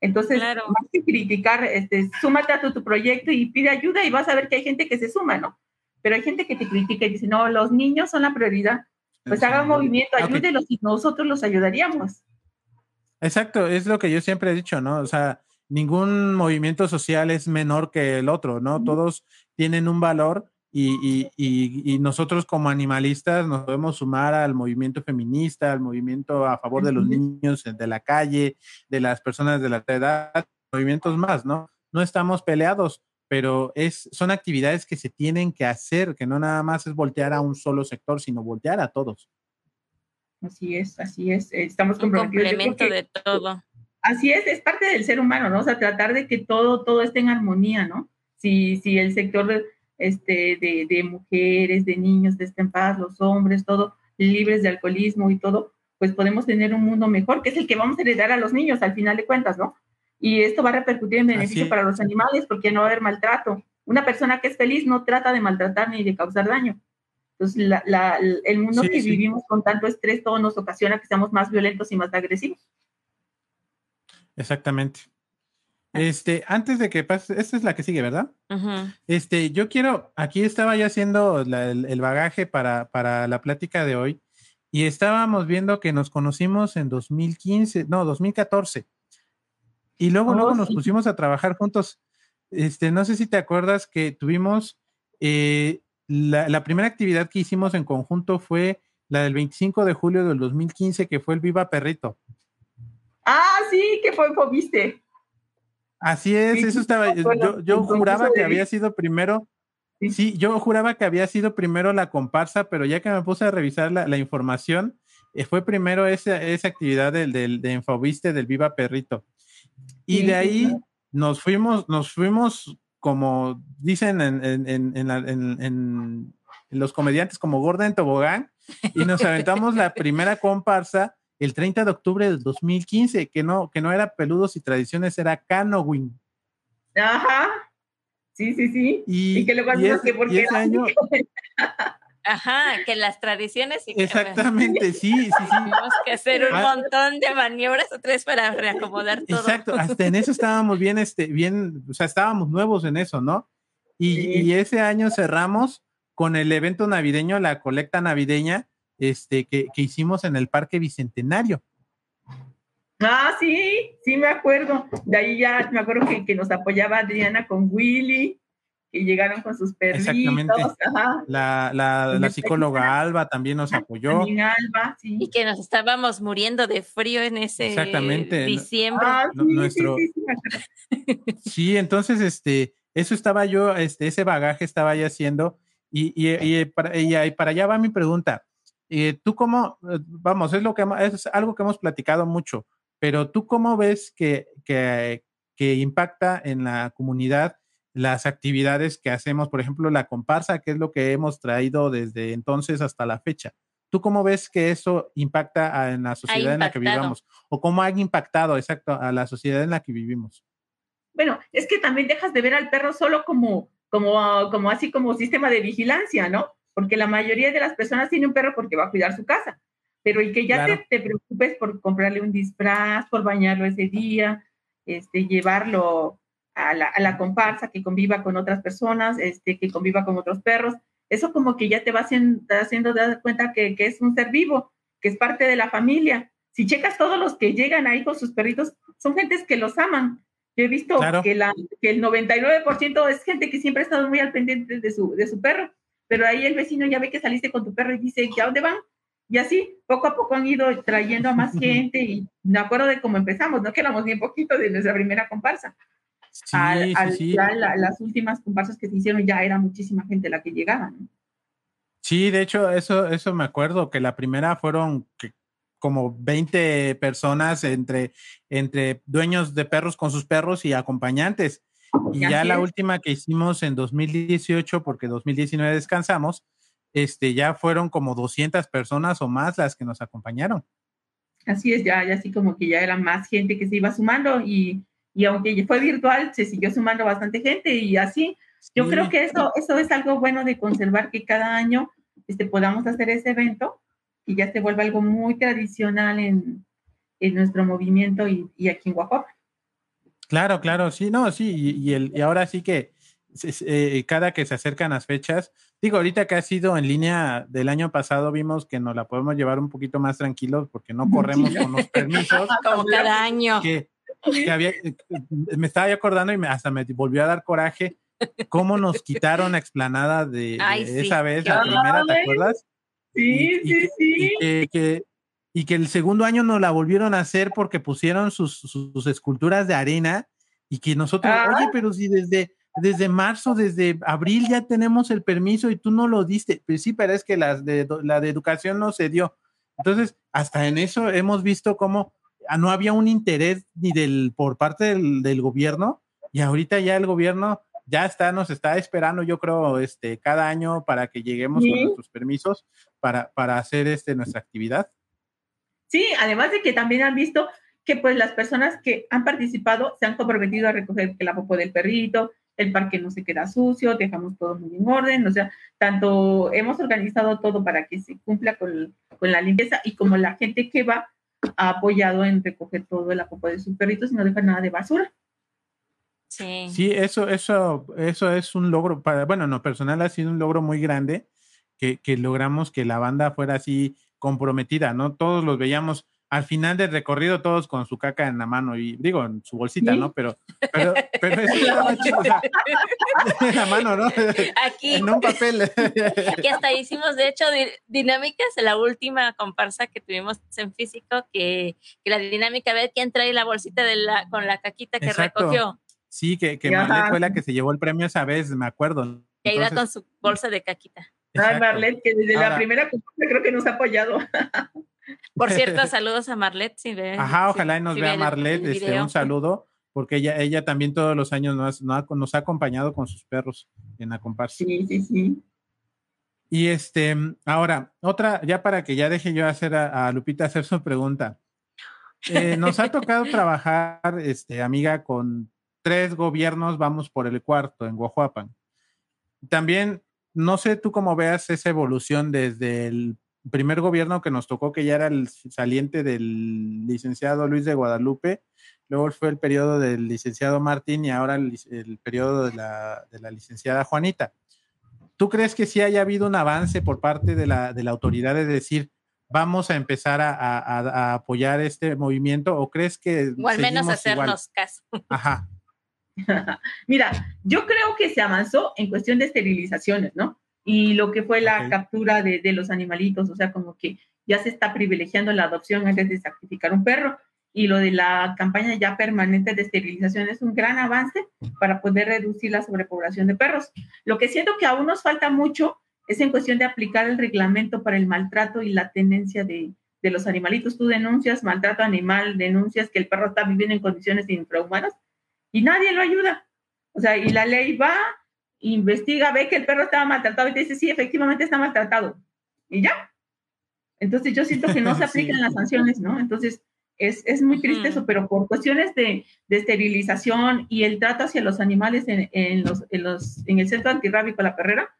C: Entonces, claro. más que criticar, este, súmate a tu, tu proyecto y pide ayuda y vas a ver que hay gente que se suma, ¿no? pero hay gente que te critica y dice, no, los niños son la prioridad. Pues haga un movimiento, ayúdelos okay. y nosotros los ayudaríamos.
A: Exacto, es lo que yo siempre he dicho, ¿no? O sea, ningún movimiento social es menor que el otro, ¿no? Todos tienen un valor y, y, y, y, nosotros como animalistas nos podemos sumar al movimiento feminista, al movimiento a favor de los niños de la calle, de las personas de la edad, movimientos más, ¿no? No estamos peleados, pero es, son actividades que se tienen que hacer, que no nada más es voltear a un solo sector, sino voltear a todos.
C: Así es, así es, estamos comprometidos.
B: Un complemento de todo.
C: Así es, es parte del ser humano, ¿no? O sea, tratar de que todo, todo esté en armonía, ¿no? Si, si el sector este, de, de mujeres, de niños, de esté en paz, los hombres, todo, libres de alcoholismo y todo, pues podemos tener un mundo mejor, que es el que vamos a heredar a los niños al final de cuentas, ¿no? y esto va a repercutir en beneficio para los animales porque no va a haber maltrato. Una persona que es feliz no trata de maltratar ni de causar daño. Entonces, la, la, el mundo sí, que sí. vivimos con tanto estrés todo nos ocasiona que seamos más violentos y más agresivos.
A: Exactamente. Este, antes de que pase, esta es la que sigue, ¿verdad? Uh -huh. Este, yo quiero, aquí estaba ya haciendo la, el, el, bagaje para, para la plática de hoy y estábamos viendo que nos conocimos en 2015, no, 2014. Y luego, oh, luego nos sí. pusimos a trabajar juntos. Este, no sé si te acuerdas que tuvimos eh, la, la, primera actividad que hicimos en conjunto fue la del 25 de julio del 2015, que fue el Viva Perrito.
C: Ah, sí, que fue, viste.
A: Así es, sí, eso estaba. Yo, yo juraba que había sido primero. Sí. yo juraba que había sido primero la comparsa, pero ya que me puse a revisar la, la información, eh, fue primero esa, esa actividad del, del de Infoviste del Viva Perrito. Y de ahí nos fuimos, nos fuimos, como dicen en, en, en, en, los comediantes, como gorda en tobogán, y nos aventamos la primera comparsa el 30 de octubre del 2015, que no, que no era Peludos y Tradiciones, era Canowing.
C: Ajá. Sí, sí, sí.
A: Y,
C: que luego
A: y
C: que porque
A: ese año,
B: Ajá, que las tradiciones. Y
A: Exactamente, sí, sí, sí.
B: Tenemos que hacer un
A: Ah.
B: montón de maniobras otra vez para reacomodar todo.
A: Exacto, hasta en eso estábamos bien, este, bien, o sea, estábamos nuevos en eso, ¿no? Y,
C: Sí.
A: y ese año cerramos con el evento navideño, la colecta navideña, este, que, que hicimos en el Parque Bicentenario.
C: Ah, sí, sí me acuerdo. De ahí ya me acuerdo que, que nos apoyaba Adriana con Willy, que llegaron con sus perritos.
A: Exactamente.
C: Ajá.
A: La, la, psicóloga Alba también nos apoyó.
C: También Alba, sí.
B: Y que nos estábamos muriendo de frío en ese
A: Exactamente.
B: diciembre.
C: Ah, sí,
A: nuestro-
C: sí, sí, sí, me acuerdo.
A: Sí, entonces, este, eso estaba yo, este, ese bagaje estaba ya haciendo, y, y, y para, y, y para allá va mi pregunta. Eh, tú cómo, eh, vamos, es lo que es algo que hemos platicado mucho, pero tú cómo ves que, que, que impacta en la comunidad las actividades que hacemos, por ejemplo, la comparsa, que es lo que hemos traído desde entonces hasta la fecha. ¿Tú cómo ves que eso impacta a- en la sociedad en la que vivamos? ¿O cómo ha impactado, exacto, a la sociedad en la que vivimos?
C: Bueno, es que también dejas de ver al perro solo como, como, como así como sistema de vigilancia, ¿no? Porque la mayoría de las personas tiene un perro porque va a cuidar su casa. Pero y que ya
A: Claro.
C: te, te preocupes por comprarle un disfraz, por bañarlo ese día, este, llevarlo a la, a la comparsa, que conviva con otras personas, este, que conviva con otros perros. Eso como que ya te va haciendo, haciendo dar cuenta que, que es un ser vivo, que es parte de la familia. Si checas todos los que llegan ahí con sus perritos, son gentes que los aman. Yo he visto
A: Claro.
C: que, la, que el 99% es gente que siempre ha estado muy al pendiente de su, de su perro, pero ahí el vecino ya ve que saliste con tu perro y dice, ¿ya dónde van? Y así, poco a poco han ido trayendo a más gente y me acuerdo de cómo empezamos, ¿no? Que éramos bien poquito de nuestra primera comparsa.
A: Sí,
C: al,
A: sí,
C: al-
A: sí.
C: ya la- las últimas comparsas que se hicieron ya era muchísima gente la que llegaba, ¿no?
A: Sí, de hecho, eso, eso me acuerdo, que la primera fueron que- como 20 personas entre, entre dueños de perros con sus perros y acompañantes. Y ya la última que hicimos en 2018, porque 2019 descansamos, este, ya fueron como 200 personas o más las que nos acompañaron.
C: Así es, ya, ya así como que ya era más gente que se iba sumando y, y aunque fue virtual, se siguió sumando bastante gente y así. Yo creo que eso, eso es algo bueno de conservar que cada año este, podamos hacer ese evento y ya se vuelva algo muy tradicional en, en nuestro movimiento y, y aquí en Oaxaca.
A: Claro, claro, sí, no, sí, y, y el, y ahora sí que eh, cada que se acercan las fechas, digo, ahorita que ha sido en línea del año pasado, vimos que nos la podemos llevar un poquito más tranquilos porque no corremos con los permisos,
B: Como cada año.
A: que, que había, eh, me estaba yo acordando y me- hasta me volvió a dar coraje cómo nos quitaron la explanada de, de
B: Ay, sí,
A: esa vez, la primera, ¿te acuerdas?
C: Sí,
A: y,
C: sí,
A: y-
C: sí.
A: y que, que- y que el segundo año nos la volvieron a hacer porque pusieron sus, sus, sus esculturas de arena y que nosotros,
C: Ah.
A: oye, pero si desde, desde marzo, desde abril ya tenemos el permiso y tú no lo diste. Pues sí, pero es que las de, la de educación no se dio. Entonces, hasta en eso hemos visto cómo ah, no había un interés ni del, por parte del, del gobierno y ahorita ya el gobierno ya está, nos está esperando, yo creo, este, cada año para que lleguemos con nuestros permisos para, para hacer este, nuestra actividad.
C: Sí, además de que también han visto que pues las personas que han participado se han comprometido a recoger la popó del perrito, el parque no se queda sucio, dejamos todo muy en orden, o sea, tanto hemos organizado todo para que se cumpla con, con la limpieza y como la gente que va ha apoyado en recoger todo el popó de sus perritos y no deja nada de basura.
B: Sí.
A: Sí, eso, eso, eso es un logro para, bueno, no personal ha sido un logro muy grande que, que logramos que la banda fuera así comprometida, ¿no? Todos los veíamos al final del recorrido, todos con su caca en la mano y digo, en su bolsita,
C: Sí.
A: ¿no? Pero, pero, pero eso estaba chido, o sea, en la mano, ¿no?
B: Aquí,
A: En un papel.
B: aquí hasta hicimos, de hecho, di- dinámicas. La última comparsa que tuvimos en físico, que, que la dinámica, a ver quién trae la bolsita de la, con la caquita que
A: Exacto.
B: recogió.
A: Sí, que, que fue la que se llevó el premio esa vez, me acuerdo.
B: Que iba con su bolsa de caquita.
C: Ay,
A: exacto.
C: Marlet, que desde
A: Ahora-
C: la primera creo que nos ha apoyado.
B: Por cierto, saludos a Marlet. Si ve,
A: Ajá,
B: si-
A: ojalá y nos
B: si
A: vea
B: el-
A: Marlet,
B: el
A: este, un saludo, porque ella, ella también todos los años nos, nos ha, nos ha acompañado con sus perros en la comparsa.
C: Sí, sí, sí.
A: Y este, ahora, otra, ya para que ya deje yo hacer a, Lupita hacer su pregunta. Eh, nos ha tocado trabajar, este, amiga, con tres gobiernos, vamos por el cuarto en Guajuapan. También, no sé tú cómo veas esa evolución desde el primer gobierno que nos tocó, que ya era el saliente del licenciado Luis de Guadalupe, luego fue el periodo del licenciado Martín y ahora el, periodo de la, de la licenciada Juanita. ¿Tú crees que sí haya habido un avance por parte de la, de la autoridad de decir, vamos a empezar a, apoyar este movimiento o crees que...
B: O al menos hacernos caso.
A: Ajá.
C: Mira, yo creo que se avanzó en cuestión de esterilizaciones, ¿no? Y lo que fue la captura de, de, los animalitos, o sea, como que ya se está privilegiando la adopción antes de sacrificar un perro y lo de la campaña ya permanente de esterilización es un gran avance para poder reducir la sobrepoblación de perros. Lo que siento que aún nos falta mucho es en cuestión de aplicar el reglamento para el maltrato y la tenencia de, de los animalitos. Tú denuncias maltrato animal, denuncias que el perro está viviendo en condiciones infrahumanas y nadie lo ayuda. O sea, y la ley va, investiga, ve que el perro estaba maltratado y te dice, sí, efectivamente está maltratado. Y ya. Entonces yo siento que no se aplican las sanciones, ¿no? Entonces, es, es muy triste eso, pero por cuestiones de, de, esterilización y el trato hacia los animales en, en, los, en, los, en el centro antirrábico La Perrera,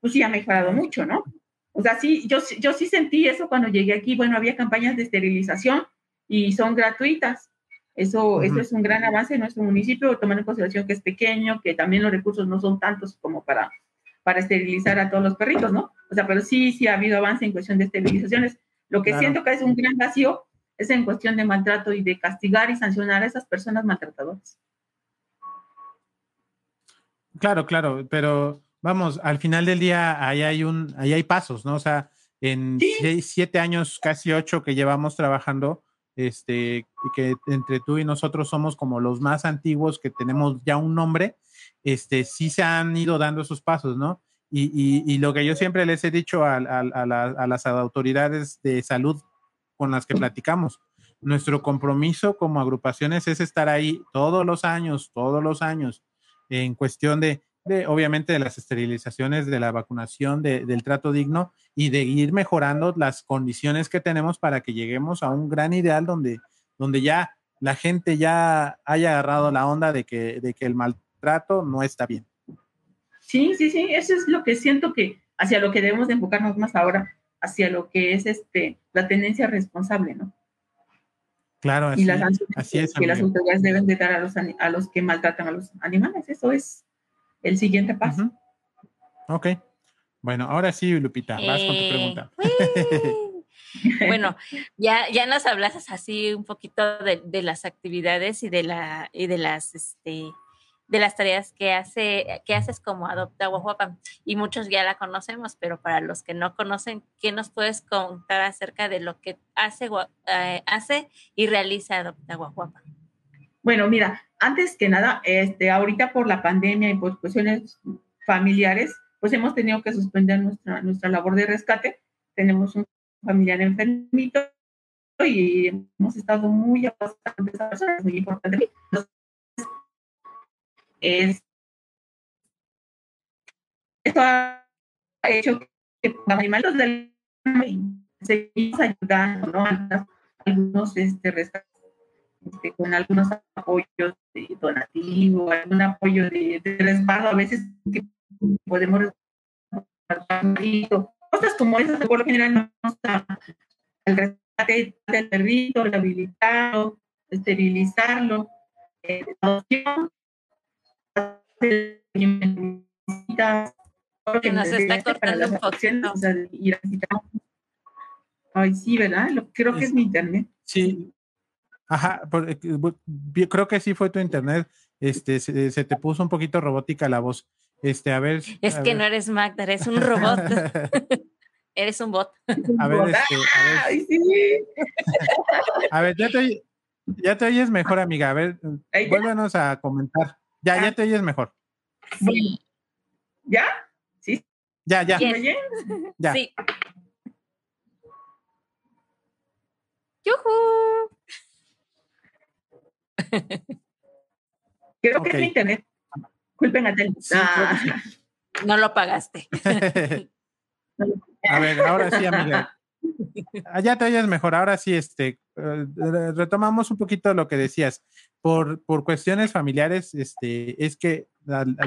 C: pues sí ha mejorado mucho, ¿no? O sea, sí, yo, yo sí sentí eso cuando llegué aquí. Bueno, había campañas de esterilización y son gratuitas. Eso, eso es un gran avance en nuestro municipio, tomando en consideración que es pequeño, que también los recursos no son tantos como para, para esterilizar a todos los perritos, ¿no? O sea, pero sí, sí ha habido avance en cuestión de esterilizaciones. Lo que siento que es un gran vacío es en cuestión de maltrato y de castigar y sancionar a esas personas maltratadoras.
A: Claro, claro, pero vamos, al final del día ahí hay un, ahí hay pasos, ¿no? O sea, en siete años, casi ocho que llevamos trabajando, este, que entre tú y nosotros somos como los más antiguos que tenemos ya un nombre, este, sí se han ido dando esos pasos, ¿no? Y, y, lo que yo siempre les he dicho a, a, a las autoridades de salud con las que platicamos. Nuestro compromiso como agrupaciones es estar ahí todos los años, todos los años, en cuestión de, de obviamente, de las esterilizaciones, de la vacunación, del trato digno y de ir mejorando las condiciones que tenemos para que lleguemos a un gran ideal donde, donde ya la gente ya haya agarrado la onda de que, de que el maltrato no está bien.
C: Sí, sí, sí, eso es lo que siento que hacia lo que debemos de enfocarnos más ahora hacia lo que es este, la tendencia responsable, ¿no?
A: Claro,
C: así, y las así es. Que las autoridades deben de dar a los, a los que maltratan a los animales. Eso es el siguiente paso.
A: Ok. Bueno, ahora sí, Lupita, vas con tu eh, pregunta.
B: bueno, ya, ya nos hablas así un poquito de, de, las actividades y de la y de las este de las tareas que, hace, que haces como Adopta Guajuapan. Y muchos ya la conocemos, pero para los que no conocen, ¿qué nos puedes contar acerca de lo que hace, eh, hace y realiza Adopta Guajuapan?
C: Bueno, mira, antes que nada, este, ahorita por la pandemia y por cuestiones familiares, pues hemos tenido que suspender nuestra, nuestra labor de rescate. Tenemos un familiar enfermito y hemos estado muy apasionados esa persona, es muy importante es esto ha hecho que los animales del seguimos ayudando, ¿no? Algunos este, este, con algunos apoyos de donativo, algún apoyo de, de resguardo, a veces que podemos cosas como esas, por lo general no está el rescate del perrito, rehabilitarlo, esterilizarlo, eh, adopción,
B: que nos está cortando un poquito.
C: Ay, sí, ¿verdad? Creo que es mi internet.
A: Sí. Ajá, eh, creo que sí fue tu internet. Este, se, te puso un poquito robótica la voz. Este, a ver.
B: Es que no eres Magda, eres un robot. eres un bot.
A: A ver, este, a ver. sí. a ver, ya te, ya te oyes mejor, amiga. A ver, vuélvenos a comentar. Ya, ya te oyes mejor.
C: Sí. ¿Ya? Sí.
A: Ya, ya.
B: Ya. Sí. ¡Yuhu!
C: Creo que es internet. Culpen a Tel.
B: No lo pagaste.
A: A ver, ahora sí, amiga. Allá ah, te oyes mejor. Ahora sí, este, eh, retomamos un poquito lo que decías. Por, por cuestiones familiares, este, es que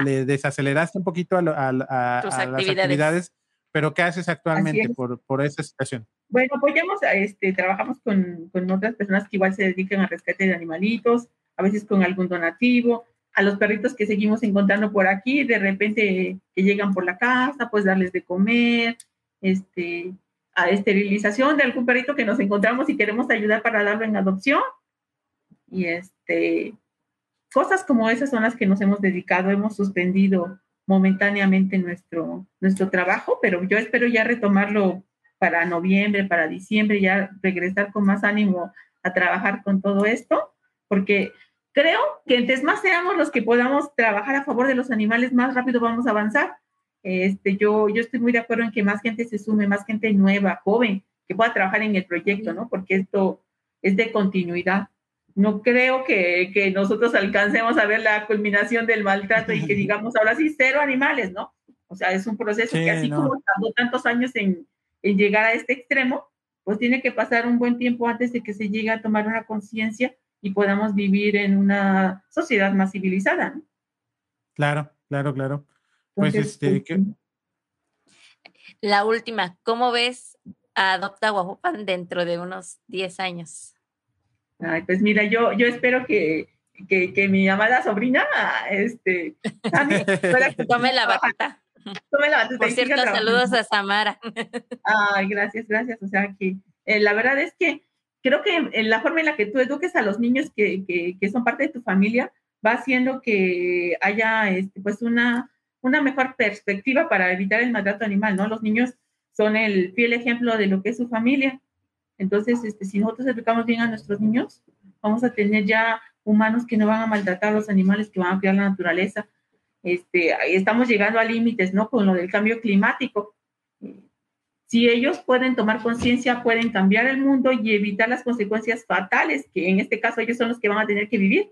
A: le desaceleraste un poquito a, las actividades, pero ¿qué haces actualmente por, por esa situación?
C: Bueno, apoyamos, a este, trabajamos con, con otras personas que igual se dedican al rescate de animalitos, a veces con algún donativo, a los perritos que seguimos encontrando por aquí, de repente que llegan por la casa, pues darles de comer, este, a esterilización de algún perrito que nos encontramos y queremos ayudar para darlo en adopción. Y este, cosas como esas son las que nos hemos dedicado, hemos suspendido momentáneamente nuestro, nuestro trabajo, pero yo espero ya retomarlo para noviembre, para diciembre, ya regresar con más ánimo a trabajar con todo esto, porque creo que entonces más seamos los que podamos trabajar a favor de los animales, más rápido vamos a avanzar. Este, yo, yo estoy muy de acuerdo en que más gente se sume, más gente nueva, joven, que pueda trabajar en el proyecto, ¿no? Porque esto es de continuidad. No creo que, que nosotros alcancemos a ver la culminación del maltrato y que digamos ahora sí, cero animales, ¿no? O sea, es un proceso que así como tardó tantos años en, en llegar a este extremo, pues tiene que pasar un buen tiempo antes de que se llegue a tomar una conciencia y podamos vivir en una sociedad más civilizada. ¿no?
A: Claro, claro, claro. Pues este,
B: pues, La última, ¿cómo ves a Adopta Guajupan dentro de unos 10 años?
C: Ay, pues mira, yo, yo espero que, que, mi amada sobrina, este,
B: que tome la batuta. Tome la batuta. Por cierto, saludos a Samara.
C: Ay, gracias, gracias. O sea que eh, la verdad es que creo que en la forma en la que tú eduques a los niños que, que, que son parte de tu familia va haciendo que haya este, pues una una mejor perspectiva para evitar el maltrato animal, ¿no? Los niños son el fiel ejemplo de lo que es su familia. Entonces, este, si nosotros educamos bien a nuestros niños, vamos a tener ya humanos que no van a maltratar a los animales, que van a cuidar la naturaleza. Este, estamos llegando a límites, ¿no? Con lo del cambio climático. Si ellos pueden tomar conciencia, pueden cambiar el mundo y evitar las consecuencias fatales, que en este caso ellos son los que van a tener que vivir.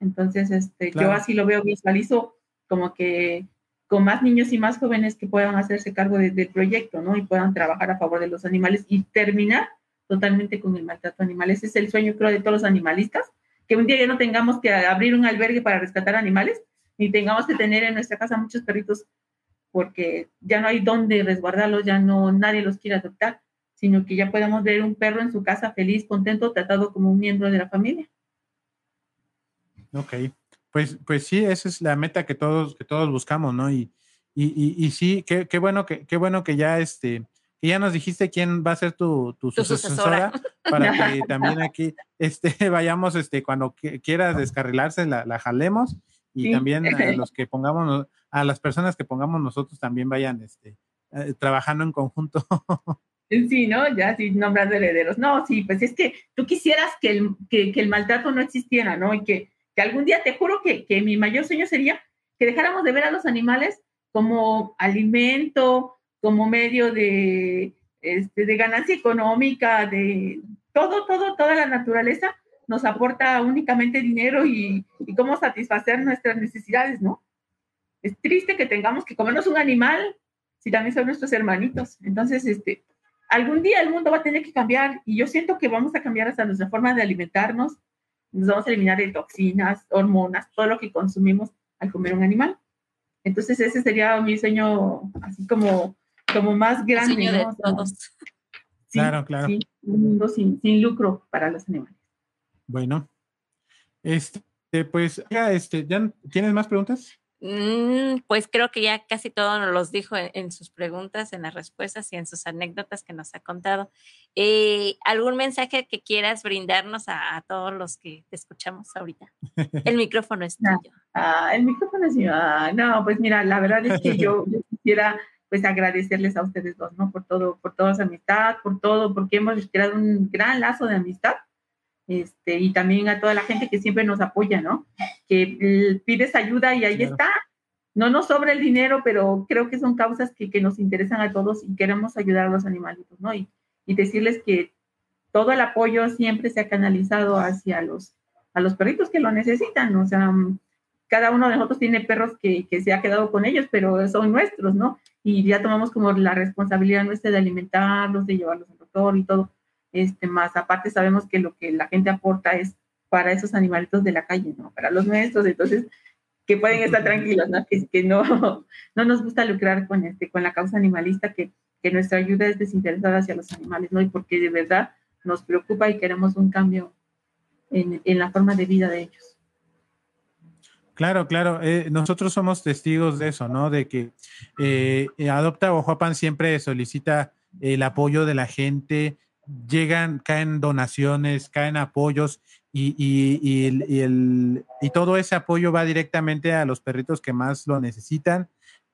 C: Entonces, este, yo así lo veo, visualizo como que con más niños y más jóvenes que puedan hacerse cargo del proyecto, ¿no? Y puedan trabajar a favor de los animales y terminar totalmente con el maltrato animal. Ese es el sueño, creo, de todos los animalistas, que un día ya no tengamos que abrir un albergue para rescatar animales, ni tengamos que tener en nuestra casa muchos perritos porque ya no hay dónde resguardarlos, ya no nadie los quiere adoptar, sino que ya podamos ver un perro en su casa feliz, contento, tratado como un miembro de la familia.
A: Ok. Pues, pues sí, esa es la meta que todos, que todos buscamos, ¿no? Y, y, y, sí, qué, qué, bueno que, qué bueno que ya este, que ya nos dijiste quién va a ser tu, tu, sucesora, para que también aquí este, vayamos, este, cuando quieras descarrilarse, la, la jalemos y también a los que pongamos, a las personas que pongamos nosotros también vayan este, eh, trabajando en conjunto.
C: Sí, ¿no? Ya, sí, nombrando herederos. No, sí, pues es que tú quisieras que el, que, que el maltrato no existiera, ¿no? Y que, que algún día te juro que, que mi mayor sueño sería que dejáramos de ver a los animales como alimento, como medio de, este, de ganancia económica, de todo, todo, toda la naturaleza nos aporta únicamente dinero y, y, cómo satisfacer nuestras necesidades, ¿no? Es triste que tengamos que comernos un animal si también son nuestros hermanitos. Entonces, este, algún día el mundo va a tener que cambiar y yo siento que vamos a cambiar hasta nuestra forma de alimentarnos, nos vamos a eliminar de toxinas, hormonas, todo lo que consumimos al comer un animal. Entonces ese sería mi sueño así como, como más grande. de todos.
A: claro, claro.
C: un mundo sin, sin, lucro para los animales.
A: Bueno, este, pues, este, ¿ya tienes más preguntas?
B: Mm, pues creo que ya casi todo nos los dijo en, sus preguntas, en las respuestas y en sus anécdotas que nos ha contado. Eh, ¿Algún mensaje que quieras brindarnos a, todos los que te escuchamos ahorita? El micrófono es tuyo.
C: Ah, el micrófono es mío. Ah, no, pues mira, la verdad es que yo, quisiera pues agradecerles a ustedes dos, ¿no? Por todo, por toda su amistad, por todo, porque hemos creado un gran lazo de amistad. Este, y también a toda la gente que siempre nos apoya, ¿no? Que pides ayuda y ahí está. No nos sobra el dinero, pero creo que son causas que, que, nos interesan a todos y queremos ayudar a los animalitos, ¿no? Y, y decirles que todo el apoyo siempre se ha canalizado hacia los, a los perritos que lo necesitan, o sea, cada uno de nosotros tiene perros que, que, se ha quedado con ellos, pero son nuestros, ¿no? y ya tomamos como la responsabilidad nuestra de alimentarlos, de llevarlos al doctor y todo. Este, más aparte sabemos que lo que la gente aporta es para esos animalitos de la calle, ¿no? Para los nuestros, entonces que pueden estar tranquilos, ¿no? Que, no, no nos gusta lucrar con, este, con la causa animalista, que, que nuestra ayuda es desinteresada hacia los animales, ¿no? Y porque de verdad nos preocupa y queremos un cambio en, en la forma de vida de ellos.
A: Claro, claro. Eh, nosotros somos testigos de eso, ¿no? De que eh, Adopta Oaxapan siempre solicita el apoyo de la gente, llegan, caen donaciones, caen apoyos y, y, el, y, todo ese apoyo va directamente a los perritos que más lo necesitan.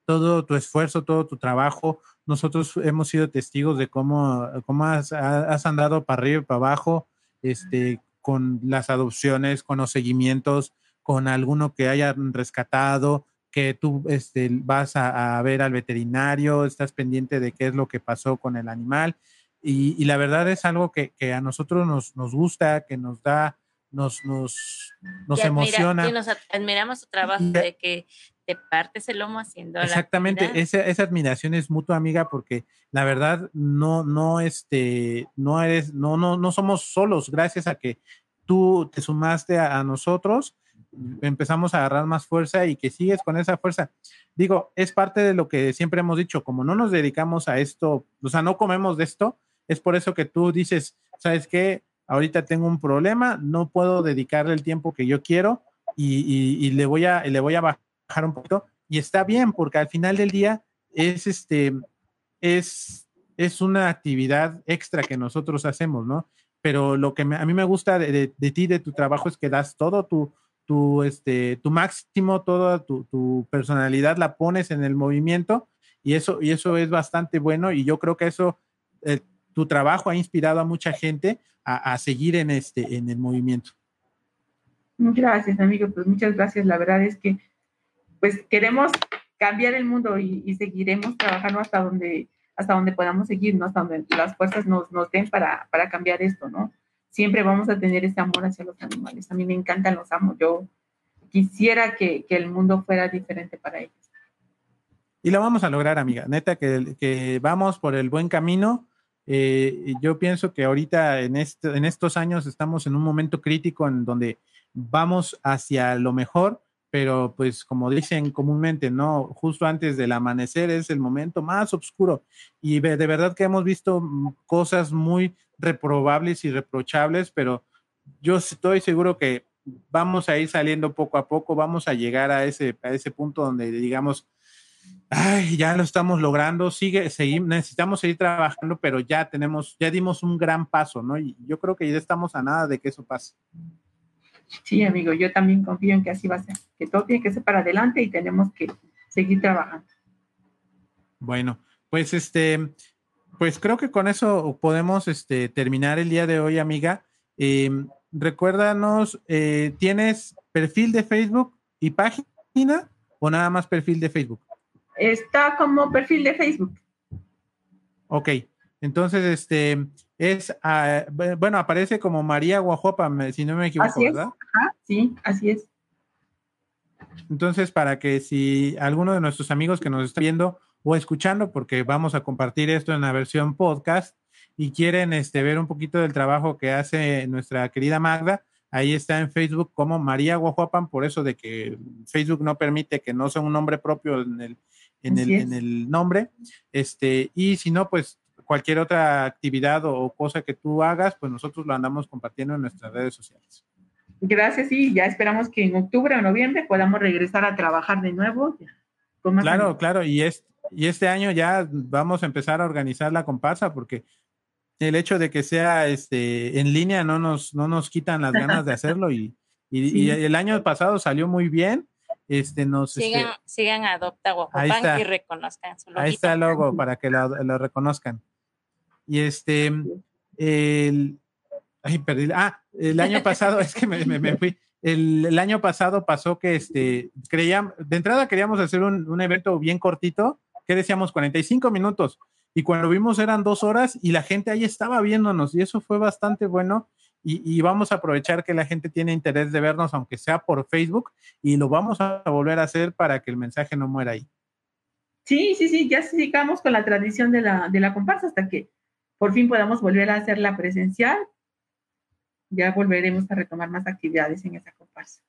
A: Todo tu esfuerzo, todo tu trabajo. Nosotros hemos sido testigos de cómo, cómo has, has andado para arriba y para abajo este, con las adopciones, con los seguimientos, con alguno que hayan rescatado, que tú este, vas a, ver al veterinario, estás pendiente de qué es lo que pasó con el animal. Y, la verdad es algo que, a nosotros nos, nos gusta, que nos da nos, nos, nos emociona.
B: Y nos admiramos tu trabajo de que te partes el lomo haciendo.
A: Exactamente, esa, esa, admiración es mutua, amiga, porque la verdad no, no, este, no eres, no, no, no somos solos, gracias a que tú te sumaste a, nosotros, empezamos a agarrar más fuerza y que sigues con esa fuerza. Digo, es parte de lo que siempre hemos dicho, como no nos dedicamos a esto, o sea, no comemos de esto, es por eso que tú dices, ¿sabes qué? ahorita tengo un problema, no puedo dedicarle el tiempo que yo quiero y, le, voy a, le voy a bajar un poquito. Y está bien, porque al final del día es, este, es, es una actividad extra que nosotros hacemos, ¿no? Pero lo que a mí me gusta de, ti, de tu trabajo, es que das todo tu, tu, este, tu máximo, toda tu, personalidad la pones en el movimiento y eso, y eso es bastante bueno y yo creo que eso, eh, tu trabajo ha inspirado a mucha gente a, seguir en, este, en el movimiento.
C: Gracias, amigo. Pues muchas gracias. La verdad es que pues queremos cambiar el mundo y, seguiremos trabajando hasta donde, hasta donde podamos seguir, ¿no? Hasta donde las fuerzas nos, nos den para, para cambiar esto, ¿no? Siempre vamos a tener ese amor hacia los animales. A mí me encantan los amo. Yo quisiera que, que el mundo fuera diferente para ellos.
A: Y lo vamos a lograr, amiga. Neta, que, que vamos por el buen camino eh, yo pienso que ahorita en, estos años estamos en un momento crítico en donde vamos hacia lo mejor, pero pues como dicen comúnmente, ¿no? Justo antes del amanecer es el momento más oscuro y de verdad que hemos visto cosas muy reprobables y reprochables, pero yo estoy seguro que vamos a ir saliendo poco a poco, vamos a llegar a ese, a ese punto donde digamos, ay, ya lo estamos logrando, sigue, seguimos, necesitamos seguir trabajando, pero ya tenemos, ya dimos un gran paso, ¿no? Y yo creo que ya estamos a nada de que eso pase.
C: Sí, amigo, yo también confío en que así va a ser, que todo tiene que ser para adelante y tenemos que seguir trabajando.
A: Bueno, pues este, pues creo que con eso podemos este, terminar el día de hoy, amiga. Em, recuérdanos, eh, ¿tienes perfil de Facebook y página o nada más perfil de Facebook?
C: Está como perfil de Facebook.
A: Ok, entonces este es, ah, bueno, aparece como María Guajopa, si no me equivoco, ¿verdad?
C: sí, así es.
A: Entonces, para que si alguno de nuestros amigos que nos está viendo o escuchando, porque vamos a compartir esto en la versión podcast y quieren este, ver un poquito del trabajo que hace nuestra querida Magda, ahí está en Facebook como María Guajuapan, por eso de que Facebook no permite que no sea un nombre propio en el, en el, nombre. Este, y si no, pues cualquier otra actividad o cosa que tú hagas, pues nosotros lo andamos compartiendo en nuestras redes sociales.
C: Gracias, y ya esperamos que en octubre o noviembre podamos regresar a trabajar de nuevo.
A: claro, claro, y, es, y este año ya vamos a empezar a organizar la comparsa porque el hecho de que sea este en línea no nos, no nos quitan las ganas de hacerlo y, y el año pasado salió muy bien este, nos,
B: este sigan, sigan Adopta Guapopan y reconozcan su logo.
A: Ahí está el logo para que lo, lo, reconozcan. Y este, el, ay, perdí, ah, el año pasado, es que me, me, fui, el, el, año pasado pasó que este, creíamos, de entrada queríamos hacer un, un evento bien cortito, que decíamos 45 minutos, y cuando vimos eran dos horas y la gente ahí estaba viéndonos y eso fue bastante bueno y, vamos a aprovechar que la gente tiene interés de vernos, aunque sea por Facebook, y lo vamos a volver a hacer para que el mensaje no muera ahí.
C: Sí, sí, sí, ya sigamos con la tradición de la, de la comparsa hasta que por fin podamos volver a hacerla presencial. Ya volveremos a retomar más actividades en esa comparsa.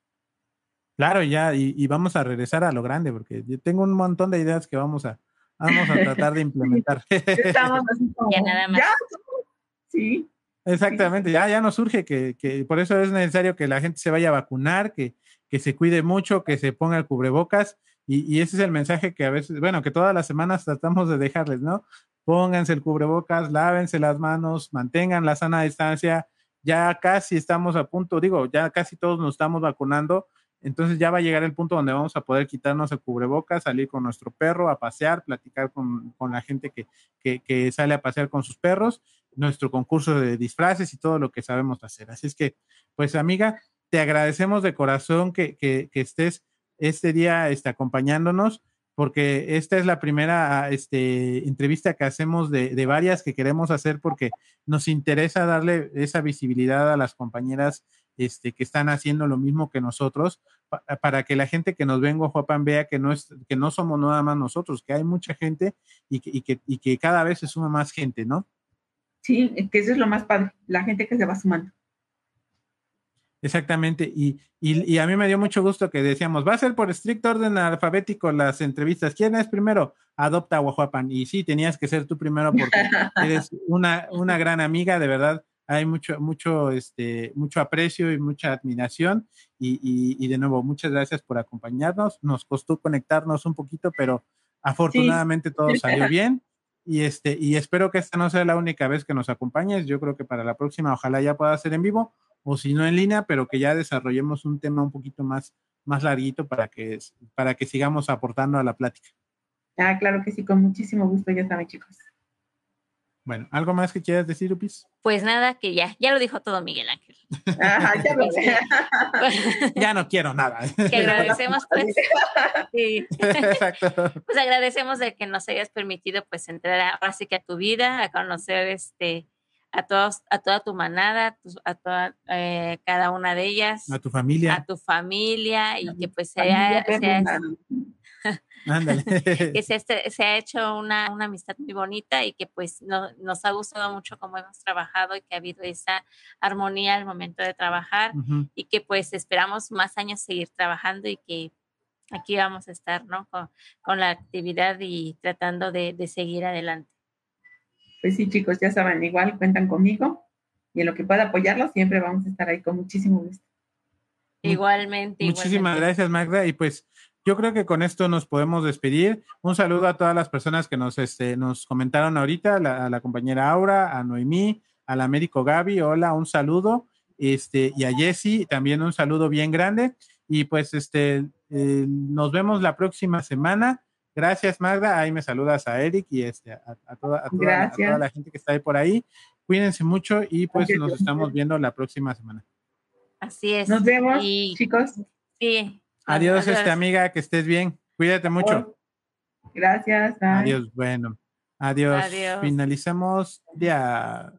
A: Claro, ya, y, vamos a regresar a lo grande, porque yo tengo un montón de ideas que vamos a, vamos a tratar de implementar.
C: Estamos así como, ya nada más. sí.
A: Exactamente, ya, ya nos surge que, que, por eso es necesario que la gente se vaya a vacunar, que, que se cuide mucho, que se ponga el cubrebocas, y, y, ese es el mensaje que a veces, bueno, que todas las semanas tratamos de dejarles, ¿no? Pónganse el cubrebocas, lávense las manos, mantengan la sana distancia, ya casi estamos a punto, digo, ya casi todos nos estamos vacunando, entonces ya va a llegar el punto donde vamos a poder quitarnos el cubrebocas, salir con nuestro perro a pasear, platicar con, la gente que, que, sale a pasear con sus perros, nuestro concurso de disfraces y todo lo que sabemos hacer. Así es que, pues amiga, te agradecemos de corazón que, que estés este día este, acompañándonos porque esta es la primera este, entrevista que hacemos de, de, varias que queremos hacer porque nos interesa darle esa visibilidad a las compañeras este, que están haciendo lo mismo que nosotros, para que la gente que nos ve en Guajuapan vea que no, es, que no somos nada más nosotros, que hay mucha gente y que, y que, y que cada vez se suma más gente, ¿no?
C: Sí, que eso es lo más padre, la gente que se va sumando.
A: Exactamente, y, y, a mí me dio mucho gusto que decíamos, va a ser por estricto orden alfabético las entrevistas. ¿Quién es primero? Adopta a Guajuapan. Y sí, tenías que ser tú primero porque eres una, una gran amiga, de verdad hay mucho, mucho, este, mucho aprecio y mucha admiración. Y, de nuevo, muchas gracias por acompañarnos. Nos costó conectarnos un poquito, pero afortunadamente todo salió bien. Y, este, y espero que esta no sea la única vez que nos acompañes. Yo creo que para la próxima ojalá ya pueda ser en vivo o si no en línea, pero que ya desarrollemos un tema un poquito más, más larguito para que, para que sigamos aportando a la plática.
C: Ah, claro que sí, con muchísimo gusto, ya saben, chicos.
A: Bueno, ¿algo más que quieras decir, Upis?
B: Pues nada, que ya, ya lo dijo todo Miguel Ángel.
A: ya, no quiero nada.
B: Que agradecemos, pues. sí. Exacto. Pues agradecemos de que nos hayas permitido, pues, entrar ahora sí que a tu vida, a conocer este a todos, a toda tu manada, a toda eh, cada una de ellas.
A: A tu familia.
B: A tu familia y que pues sea, que se, ha hecho una, amistad muy bonita y que pues nos ha gustado mucho cómo hemos trabajado y que ha habido esa armonía al momento de trabajar y que pues esperamos más años seguir trabajando y que aquí vamos a estar, ¿no? Con, la actividad y tratando de, seguir adelante.
C: Pues sí, chicos, ya saben, igual cuentan conmigo y en lo que pueda apoyarlos siempre vamos a estar ahí con muchísimo gusto.
B: Igualmente.
A: Muchísimas gracias, Magda. Y pues yo creo que con esto nos podemos despedir. Un saludo a todas las personas que nos, este, nos comentaron ahorita, a la compañera Aura, a Noemí, a la médico Gaby, hola, un saludo. Este, y a Jessy, también un saludo bien grande. Y pues este, eh, nos vemos la próxima semana. Gracias, Magda. Ahí me saludas a Eric y este, a, toda, la gente que está ahí por ahí. Cuídense mucho y pues nos estamos viendo la próxima semana.
B: Así es.
C: Nos vemos, chicos.
B: Sí.
A: Adiós, este amiga, que estés bien. Cuídate mucho.
C: Gracias.
A: Adiós, bueno. Adiós. Adiós. Finalizamos ya.